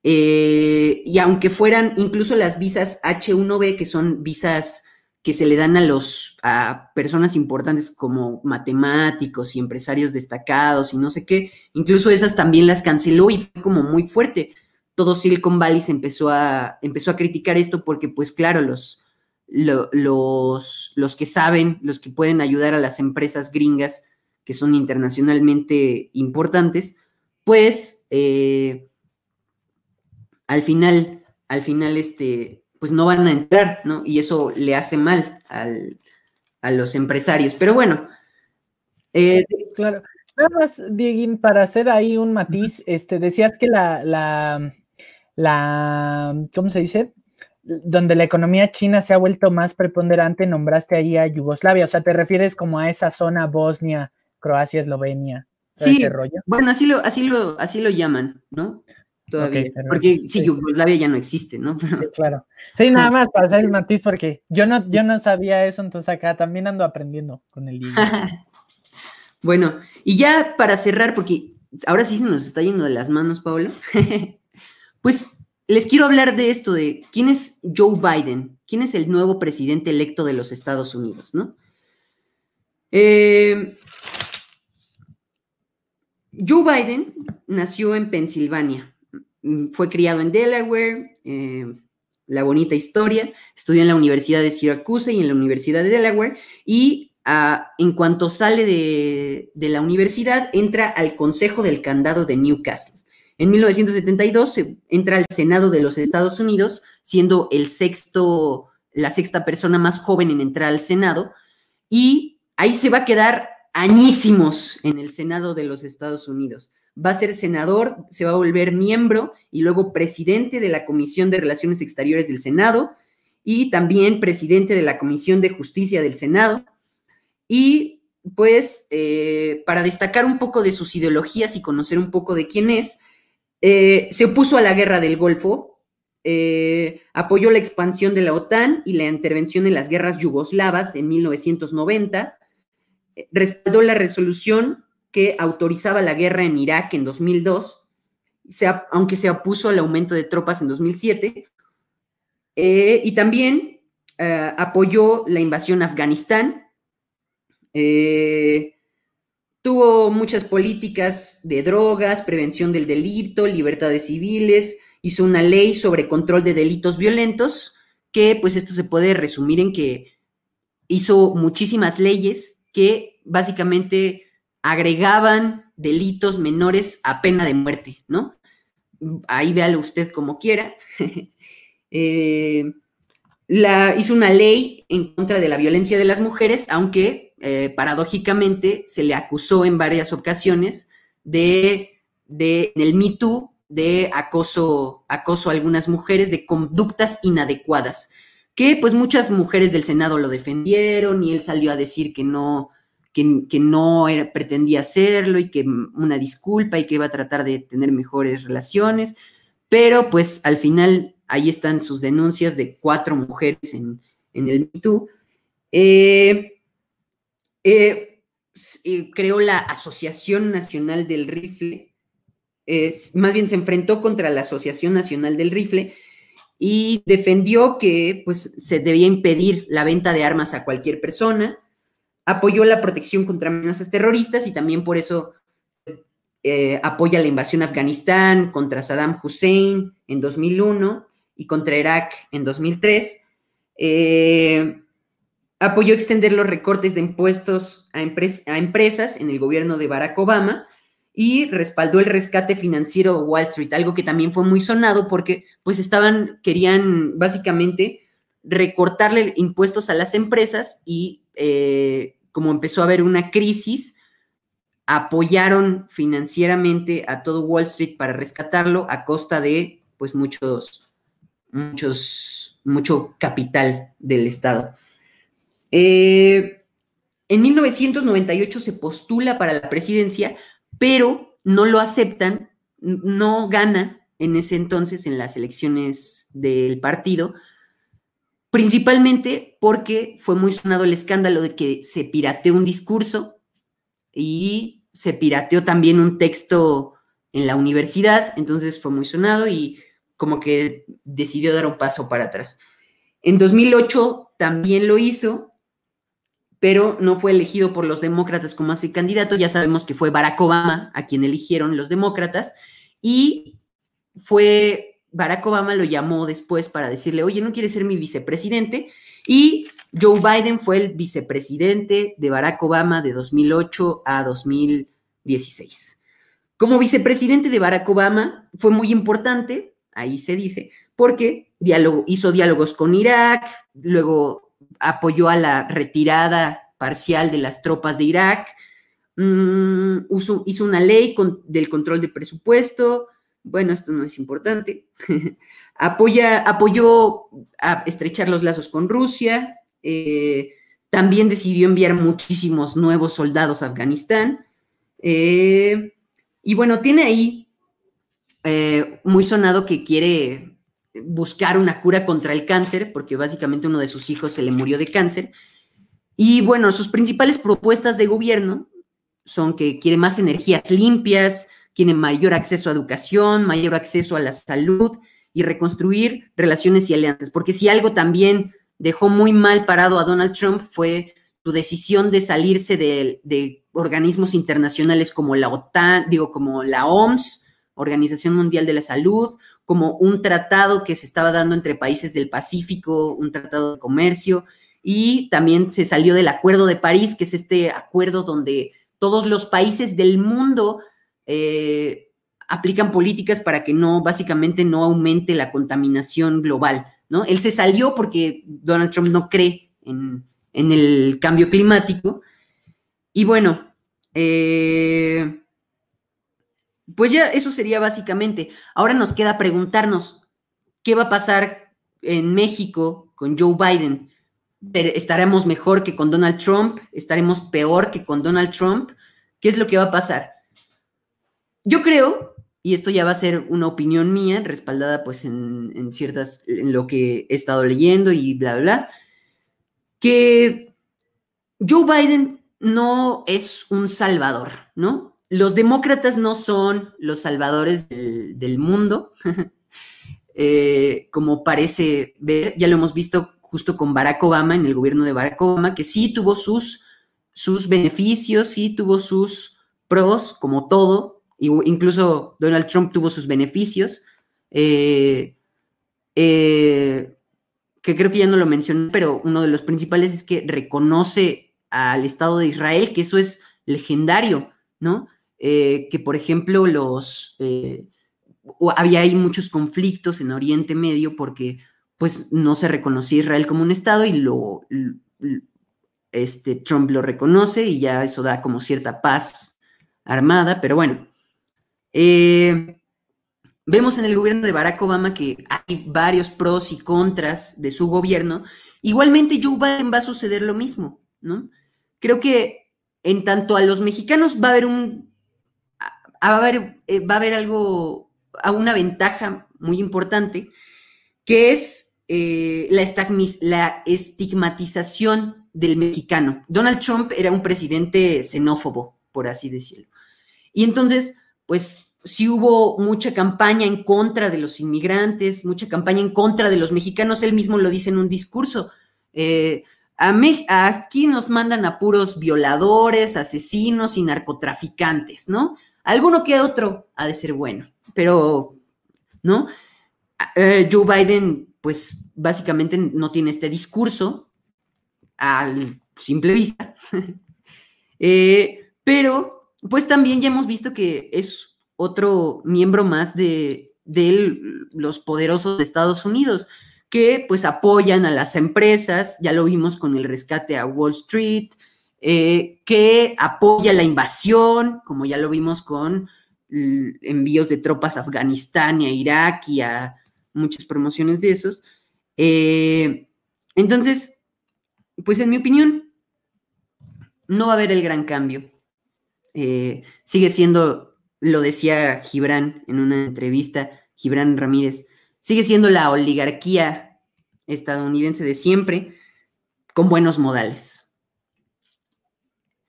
Eh, y aunque fueran incluso las visas H1B, que son visas que se le dan a los a personas importantes como matemáticos y empresarios destacados y no sé qué, incluso esas también las canceló y fue como muy fuerte. Todo Silicon Valley empezó a, empezó a criticar esto porque, pues claro, los, los, los que saben, los que pueden ayudar a las empresas gringas que son internacionalmente importantes, pues eh, al final, al final, este, pues no van a entrar, ¿no? Y eso le hace mal a los empresarios. Pero bueno. Eh, claro. Nada más, Dieguín, para hacer ahí un matiz, este, decías que la, la, la, ¿cómo se dice? Donde la economía china se ha vuelto más preponderante, nombraste ahí a Yugoslavia, o sea, te refieres como a esa zona Bosnia, Croacia, Eslovenia. Sí, bueno, así lo, así lo, así lo llaman, ¿no? Todavía. porque sí, Yugoslavia ya no existe, ¿no? Sí, claro. Sí, nada más para hacer el matiz, porque yo no, yo no sabía eso, entonces acá también ando aprendiendo con el libro. bueno, y ya para cerrar, porque ahora sí se nos está yendo de las manos, Pablo, pues les quiero hablar de esto, de quién es Joe Biden, quién es el nuevo presidente electo de los Estados Unidos, ¿no? Eh, Joe Biden nació en Pensilvania, fue criado en Delaware, eh, la bonita historia, estudió en la Universidad de Syracuse y en la Universidad de Delaware, y ah, en cuanto sale de, la universidad, entra al Consejo del Candado de Newcastle. En 1972 entra al Senado de los Estados Unidos, siendo el sexto, la sexta persona más joven en entrar al Senado, y ahí se va a quedar añísimos en el Senado de los Estados Unidos va a ser senador, se va a volver miembro y luego presidente de la Comisión de Relaciones Exteriores del Senado y también presidente de la Comisión de Justicia del Senado. Y pues eh, para destacar un poco de sus ideologías y conocer un poco de quién es, eh, se opuso a la guerra del Golfo, eh, apoyó la expansión de la OTAN y la intervención en las guerras yugoslavas en 1990, respaldó la resolución que autorizaba la guerra en Irak en 2002, aunque se opuso al aumento de tropas en 2007, eh, y también eh, apoyó la invasión a Afganistán. Eh, tuvo muchas políticas de drogas, prevención del delito, libertades civiles, hizo una ley sobre control de delitos violentos, que pues esto se puede resumir en que hizo muchísimas leyes que básicamente agregaban delitos menores a pena de muerte, ¿no? ahí véalo usted como quiera. Eh, la, hizo una ley en contra de la violencia de las mujeres, aunque eh, paradójicamente se le acusó en varias ocasiones de, de en el Me de acoso, acoso a algunas mujeres, de conductas inadecuadas, que pues muchas mujeres del Senado lo defendieron y él salió a decir que no, que, no era, pretendía hacerlo y que una disculpa y que iba a tratar de tener mejores relaciones, pero pues al final ahí están sus denuncias de cuatro mujeres en, en el Me Too. Eh, eh, eh, creó la Asociación Nacional del Rifle, más bien se enfrentó contra la Asociación Nacional del Rifle y defendió que pues, se debía impedir la venta de armas a cualquier persona, apoyó la protección contra amenazas terroristas y también por eso apoya la invasión a Afganistán contra Saddam Hussein en 2001 y contra Irak en 2003. Eh, apoyó extender los recortes de impuestos a, a, empresas en el gobierno de Barack Obama y respaldó el rescate financiero de Wall Street, algo que también fue muy sonado porque pues estaban, querían básicamente recortarle impuestos a las empresas y eh, como empezó a haber una crisis, apoyaron financieramente a todo Wall Street para rescatarlo a costa de pues muchos muchos, mucho capital del Estado. Eh, en 1998 se postula para la presidencia, pero no lo aceptan, no gana en ese entonces en las elecciones del partido, principalmente porque fue muy sonado el escándalo de que se pirateó un discurso y se pirateó también un texto en la universidad, entonces fue muy sonado y como que decidió dar un paso para atrás. En 2008 también lo hizo, pero no fue elegido por los demócratas como así candidato. Ya sabemos que fue Barack Obama a quien eligieron los demócratas y fue Barack Obama lo llamó después para decirle, oye, ¿no quieres ser mi vicepresidente? Y Joe Biden fue el vicepresidente de Barack Obama de 2008 a 2016. Como vicepresidente de Barack Obama fue muy importante ahí se dice, porque hizo diálogos con Irak, luego apoyó a la retirada parcial de las tropas de Irak, mm, hizo una ley del control de presupuesto, bueno, esto no es importante, Apoya, apoyó a estrechar los lazos con Rusia, eh, también decidió enviar muchísimos nuevos soldados a Afganistán, eh, y bueno, tiene ahí eh, muy sonado que quiere buscar una cura contra el cáncer, porque básicamente uno de sus hijos se le murió de cáncer. Y bueno, sus principales propuestas de gobierno son que quiere más energías limpias, quiere mayor acceso a educación, mayor acceso a la salud y reconstruir relaciones y alianzas. Porque si algo también dejó muy mal parado a Donald Trump fue su decisión de salirse de, de organismos internacionales como la OTAN, digo, como la OMS, Organización Mundial de la Salud, como un tratado que se estaba dando entre países del Pacífico, un tratado de comercio, y también se salió del Acuerdo de París, que es este acuerdo donde todos los países del mundo eh, aplican políticas para que no, básicamente no aumente la contaminación global, ¿no? Él se salió porque Donald Trump no cree en, en el cambio climático. Y bueno, eh, pues ya eso sería básicamente. Ahora nos queda preguntarnos, ¿qué va a pasar en México con Joe Biden? ¿Estaremos mejor que con Donald Trump? ¿Estaremos peor que con Donald Trump? ¿Qué es lo que va a pasar? Yo creo, y esto ya va a ser una opinión mía, respaldada pues en, ciertas, en lo que he estado leyendo y bla, bla, bla, que Joe Biden no es un salvador, ¿no? los demócratas no son los salvadores del, mundo, eh, como parece ver, ya lo hemos visto justo con Barack Obama, en el gobierno de Barack Obama, que sí tuvo sus, sus beneficios, sí tuvo sus pros, como todo, incluso Donald Trump tuvo sus beneficios, eh, eh, que creo que ya no lo mencioné, pero uno de los principales es que reconoce al Estado de Israel, que eso es legendario, ¿no? Eh, que, por ejemplo, los, eh, había ahí muchos conflictos en Oriente Medio porque pues no se reconocía Israel como un Estado y lo, este, Trump lo reconoce y ya eso da como cierta paz armada, pero bueno. Eh, vemos en el gobierno de Barack Obama que hay varios pros y contras de su gobierno. Igualmente Joe Biden va a suceder lo mismo, ¿no? Creo que en tanto a los mexicanos va a haber un, va a haber, eh, va a haber algo, una ventaja muy importante, que es eh, la, la estigmatización del mexicano. Donald Trump era un presidente xenófobo, por así decirlo. Y entonces, pues sí hubo mucha campaña en contra de los inmigrantes, mucha campaña en contra de los mexicanos, él mismo lo dice en un discurso. Eh, aquí nos mandan a puros violadores, asesinos y narcotraficantes, ¿no? Alguno que otro ha de ser bueno, pero, ¿no? Eh, Joe Biden, pues básicamente no tiene este discurso al simple vista, eh, pero pues también ya hemos visto que es otro miembro más de, los poderosos de Estados Unidos que pues apoyan a las empresas, ya lo vimos con el rescate a Wall Street, eh, que apoya la invasión, como ya lo vimos con envíos de tropas a Afganistán y a Irak y a muchas promociones de esos. Eh, entonces, pues en mi opinión, no va a haber el gran cambio. Eh, sigue siendo, lo decía Gibran en una entrevista, Gibran Ramírez, sigue siendo la oligarquía estadounidense de siempre, con buenos modales.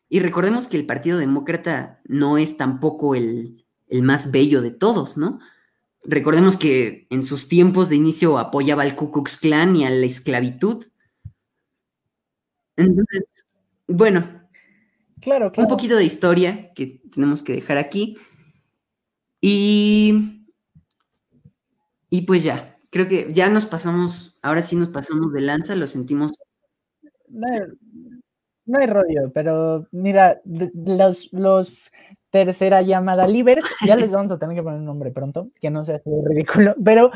Y recordemos que el Partido Demócrata no es tampoco el, más bello de todos, ¿no? Recordemos que en sus tiempos de inicio apoyaba al Ku Klux Klan y a la esclavitud. Entonces, bueno, claro, un poquito de historia que tenemos que dejar aquí. Y y pues ya, creo que ya nos pasamos, ahora sí nos pasamos de lanza, lo sentimos. No hay, rollo, pero mira, los, los tercera llamada libres, ya les vamos a tener que poner un nombre pronto, que no sea así ridículo, pero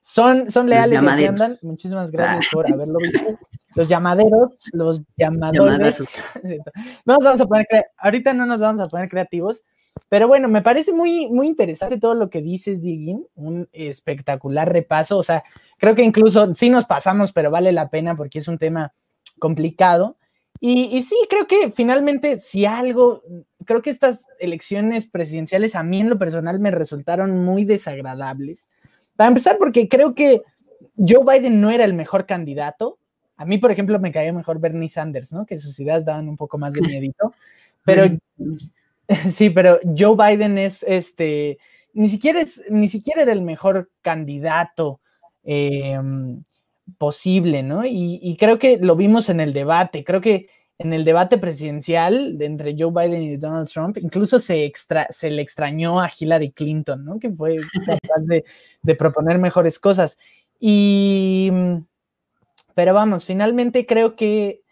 son, son leales y andan. Muchísimas gracias por haberlo visto. Los llamaderos, los llamadores. no vamos a poner, ahorita no nos vamos a poner creativos, pero bueno, me parece muy, muy interesante todo lo que dices, Digin, un espectacular repaso, o sea, creo que incluso sí nos pasamos, pero vale la pena porque es un tema complicado. Y, sí, creo que finalmente, si algo, creo que estas elecciones presidenciales a mí en lo personal me resultaron muy desagradables. Para empezar, porque creo que Joe Biden no era el mejor candidato. A mí, por ejemplo, me caía mejor Bernie Sanders, ¿no? Que sus ideas daban un poco más de miedito. Pero Sí, pero Joe Biden es este, ni siquiera es, ni siquiera era el mejor candidato em, posible, ¿no? Y, creo que lo vimos en el debate, creo que en el debate presidencial entre Joe Biden y Donald Trump, incluso se, extra, se le extrañó a Hillary Clinton, ¿no? Que fue capaz de, de proponer mejores cosas. Y, pero vamos, finalmente creo que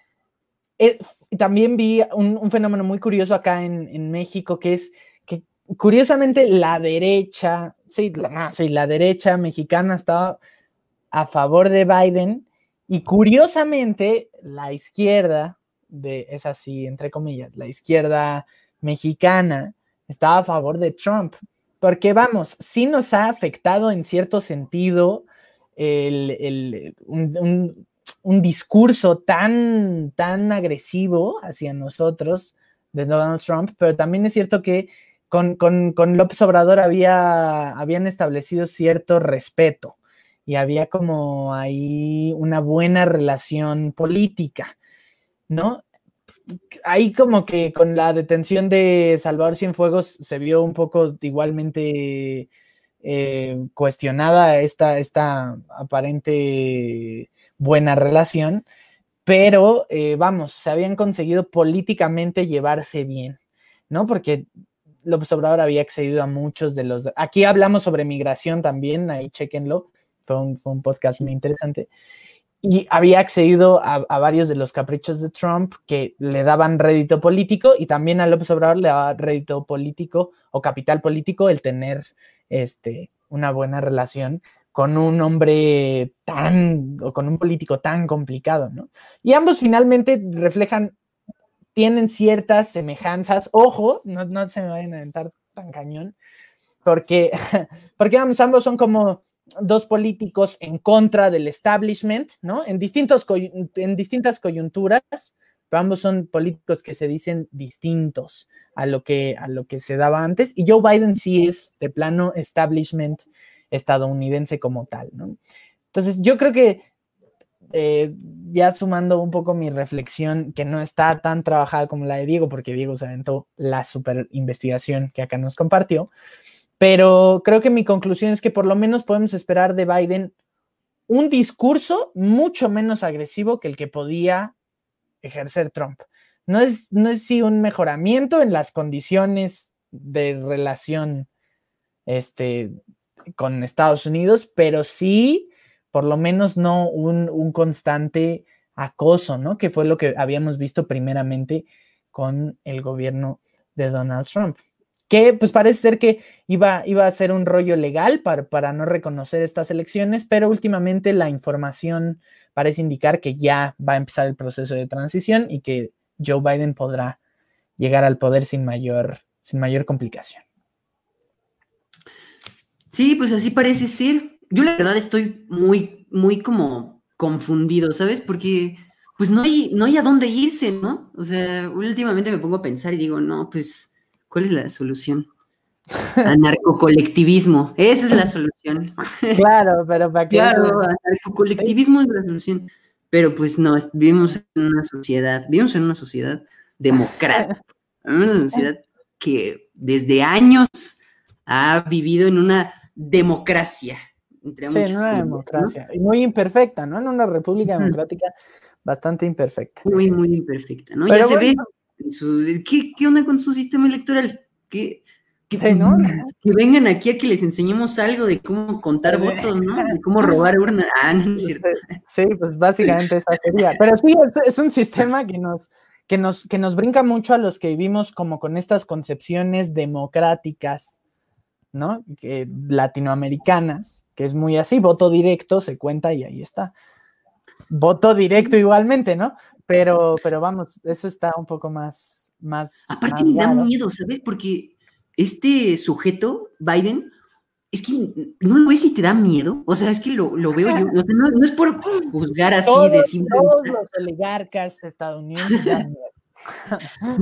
eh, también vi un, fenómeno muy curioso acá en, México, que es que curiosamente la derecha, sí la, sí, la derecha mexicana estaba a favor de Biden y curiosamente la izquierda, de, es así, entre comillas, la izquierda mexicana estaba a favor de Trump. Porque vamos, sí nos ha afectado en cierto sentido el, un, discurso tan, tan agresivo hacia nosotros de Donald Trump, pero también es cierto que con, López Obrador había, habían establecido cierto respeto y había como ahí una buena relación política, ¿no? Ahí como que con la detención de Salvador Cienfuegos se vio un poco igualmente eh, cuestionada esta, esta aparente buena relación, pero eh, vamos, se habían conseguido políticamente llevarse bien, ¿no? Porque López Obrador había accedido a muchos de los... Aquí hablamos sobre migración también, ahí chequenlo, fue un, podcast muy interesante. Y había accedido a, a, varios de los caprichos de Trump que le daban rédito político y también a López Obrador le daba rédito político o capital político el tener este, una buena relación con un hombre tan, o con un político tan complicado, ¿no? Y ambos finalmente reflejan, tienen ciertas semejanzas, ojo, no, no se me vayan a aventar tan cañón, porque, porque vamos, ambos son como dos políticos en contra del establishment, ¿no? En, distintos, en distintas coyunturas, ambos son políticos que se dicen distintos a lo, que, a lo que se daba antes, y Joe Biden sí es de plano establishment estadounidense como tal, ¿no? Entonces, yo creo que eh, ya sumando un poco mi reflexión, que no está tan trabajada como la de Diego, porque Diego se aventó la super investigación que acá nos compartió, pero creo que mi conclusión es que por lo menos podemos esperar de Biden un discurso mucho menos agresivo que el que podía ejercer Trump. No es, no es sí un mejoramiento en las condiciones de relación este, con Estados Unidos, pero sí, por lo menos no un, un constante acoso, ¿no? Que fue lo que habíamos visto primeramente con el gobierno de Donald Trump que pues parece ser que iba, iba a ser un rollo legal para, para, no reconocer estas elecciones, pero últimamente la información parece indicar que ya va a empezar el proceso de transición y que Joe Biden podrá llegar al poder sin mayor, sin mayor complicación. Sí, pues así parece ser. Yo la verdad estoy muy, muy como confundido, ¿sabes? Porque pues no hay, no hay a dónde irse, ¿no? O sea, últimamente me pongo a pensar y digo, no, pues ¿Cuál es la solución? Anarcocolectivismo, esa es la solución. Claro, pero para qué. Claro, anarcocolectivismo es la solución. Pero pues no, vivimos en una sociedad, vivimos en una sociedad democrática, una sociedad que desde años ha vivido en una democracia. Entre sí, en una democracia. Y muy imperfecta, ¿no? En una república democrática bastante imperfecta. Muy, muy imperfecta, ¿no? ya se ve ¿qué, onda con su sistema electoral? Que, vengan aquí a que les enseñemos algo de cómo contar votos, ¿no? De cómo robar urnas. Ah, no es cierto. Sí, pues básicamente esa sería. Pero sí, es, un sistema que nos, que, nos, que nos brinca mucho a los que vivimos como con estas concepciones democráticas, ¿no? latinoamericanas, que es muy así, voto directo, se cuenta y ahí está. Voto directo igualmente, ¿no? Pero, pero vamos, eso está un poco más. más Aparte, me da miedo, ¿sabes? Porque este sujeto, Biden, es que no lo ves y te da miedo. O sea, es que lo, veo yo. no, es por juzgar así de simple. Todos los oligarcas estadounidenses dan miedo.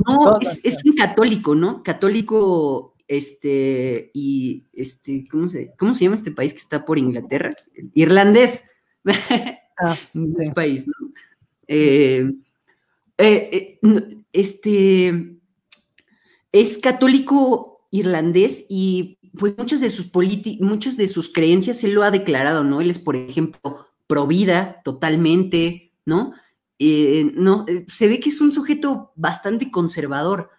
No, es, es, un católico, ¿no? Católico, este, y este, ¿cómo se, ¿cómo se llama este país que está por Inglaterra? Irlandés. Ah, es país, ¿no? Eh, eh, eh, este es católico irlandés y pues muchas de sus muchas de sus creencias él lo ha declarado, ¿no? Él es, por ejemplo, pro vida totalmente, ¿no? no se ve que es un sujeto bastante conservador.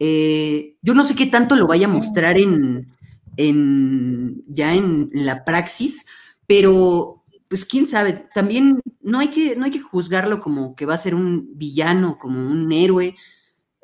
yo no sé qué tanto lo vaya a mostrar en, en ya en la praxis, pero pues quién sabe, también no hay que, no hay que juzgarlo como que va a ser un villano, como un héroe,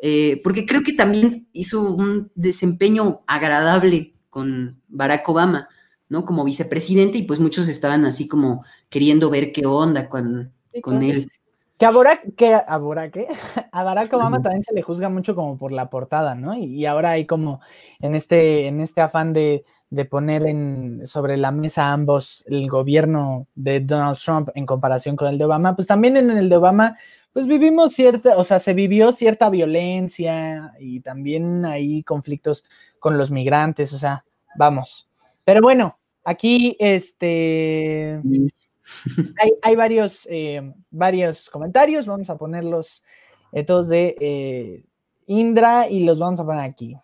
eh, porque creo que también hizo un desempeño agradable con Barack Obama, ¿no? Como vicepresidente, y pues muchos estaban así como queriendo ver qué onda con, con él. Que a Barack, que a Barack, ¿eh? a Barack Obama también se le juzga mucho como por la portada, ¿no? Y, y ahora hay como en este, en este afán de, de poner en, sobre la mesa ambos el gobierno de Donald Trump en comparación con el de Obama, pues también en el de Obama, pues vivimos cierta, o sea, se vivió cierta violencia y también hay conflictos con los migrantes, o sea, vamos. Pero bueno, aquí este hay, varios, eh, varios comentarios, vamos a ponerlos eh, todos de eh, Indra y los vamos a poner aquí.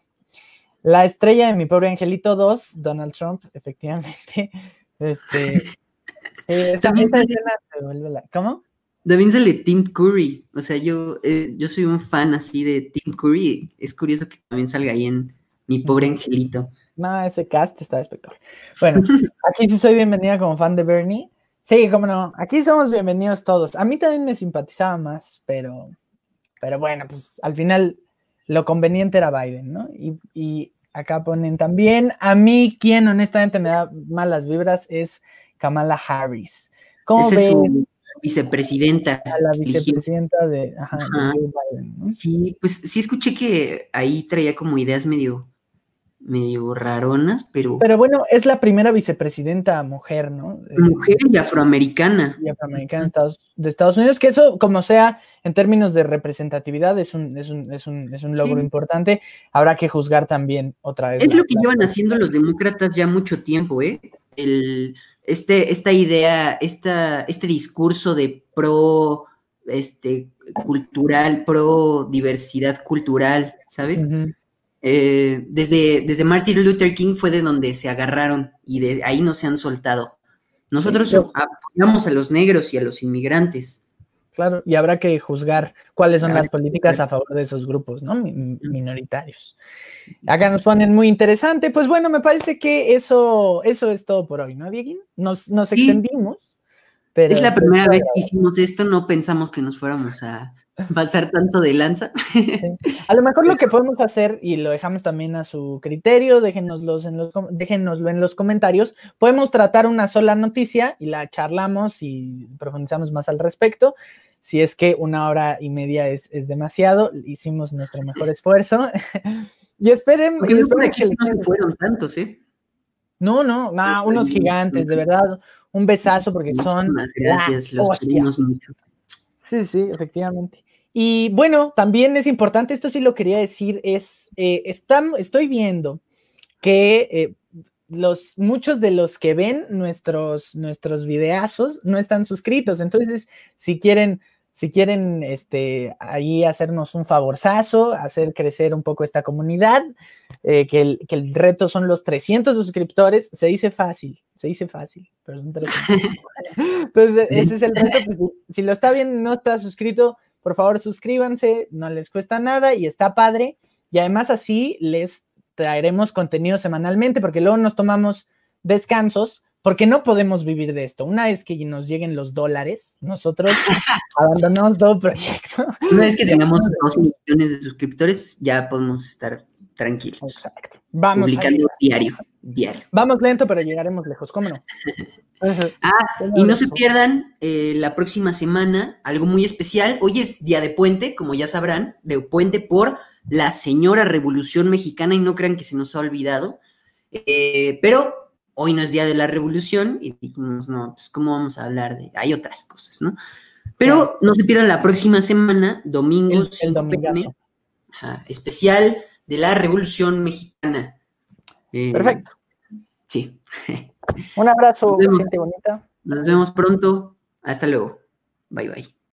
La estrella de mi pobre angelito 2, Donald Trump, efectivamente. Este, también se vuelve la, ¿Cómo? También sale Tim Curry. O sea, yo, eh, yo soy un fan así de Tim Curry. Es curioso que también salga ahí en mi pobre angelito. No, ese cast está espectacular. Bueno, aquí sí soy bienvenida como fan de Bernie. Sí, cómo no. Aquí somos bienvenidos todos. A mí también me simpatizaba más, pero, pero bueno, pues al final lo conveniente era Biden, ¿no? Y, Acá ponen también. A mí, quien honestamente me da malas vibras es Kamala Harris. ¿Cómo Esa es su vicepresidenta. la vicepresidenta de, Sí, pues sí escuché que ahí traía como ideas medio medio raronas, pero... Pero bueno, es la primera vicepresidenta mujer, ¿no? Mujer y afroamericana. Y afroamericana de Estados Unidos, que eso, como sea, en términos de representatividad, es un, es un, es un, es un logro importante. Habrá que juzgar también otra vez. Es lo que llevan haciendo los demócratas ya mucho tiempo, ¿eh? El, este, esta idea, esta, este discurso de pro este, cultural, pro diversidad cultural, ¿sabes? Eh, desde, desde Martin Luther King fue de donde se agarraron y de ahí no se han soltado. Nosotros apoyamos a los negros y a los inmigrantes. Claro, y habrá que juzgar cuáles son las políticas a favor de esos grupos, ¿no? Minoritarios. Acá nos ponen muy interesante. Pues bueno, me parece que eso, eso es todo por hoy, ¿no, Dieguín? Nos, nos extendimos. Pero es la pues primera vez que hicimos esto, no pensamos que nos fuéramos a pasar tanto de lanza. A lo mejor lo que podemos hacer, y lo dejamos también a su criterio, déjenoslo en los, déjenoslo en los comentarios, podemos tratar una sola noticia y la charlamos y profundizamos más al respecto. Si es que una hora y media es, demasiado, hicimos nuestro mejor esfuerzo. y esperemos, que no se fueron tantos, ¿eh? No, no, no, unos gigantes, de verdad. Un besazo porque son. Gracias, los queremos mucho. Sí, sí, efectivamente. Y bueno, también es importante, esto sí lo quería decir, es, eh, estoy viendo que eh, los, muchos de los que ven nuestros, nuestros videazos no están suscritos. Entonces, si quieren si quieren este, ahí hacernos un favorzazo, hacer crecer un poco esta comunidad, eh, que, el, que, el, reto son los 300 suscriptores, se dice fácil, se dice fácil, pero son 300. Entonces, ese es el reto. Pues, si lo está viendo no está suscrito, por favor suscríbanse, no les cuesta nada y está padre. Y además así les traeremos contenido semanalmente, porque luego nos tomamos descansos porque no podemos vivir de esto. Una vez que nos lleguen los dólares, nosotros abandonamos todo proyecto. Una vez que tengamos dos millones de suscriptores, ya podemos estar tranquilos. Exacto. Vamos publicando diario, diario. Vamos lento, pero llegaremos lejos, ¿cómo no? ah, y no se pierdan eh, la próxima semana algo muy especial. Hoy es día de puente, como ya sabrán, de puente por la señora Revolución Mexicana y no crean que se nos ha olvidado. Eh, pero hoy no es Día de la Revolución y dijimos, no, pues cómo vamos a hablar de, hay otras cosas, ¿no? Pero no se pierdan la próxima semana, domingo, especial de la Revolución Mexicana. Eh, Perfecto. Sí. Un abrazo, gente bonita. Nos vemos pronto. Hasta luego. Bye bye.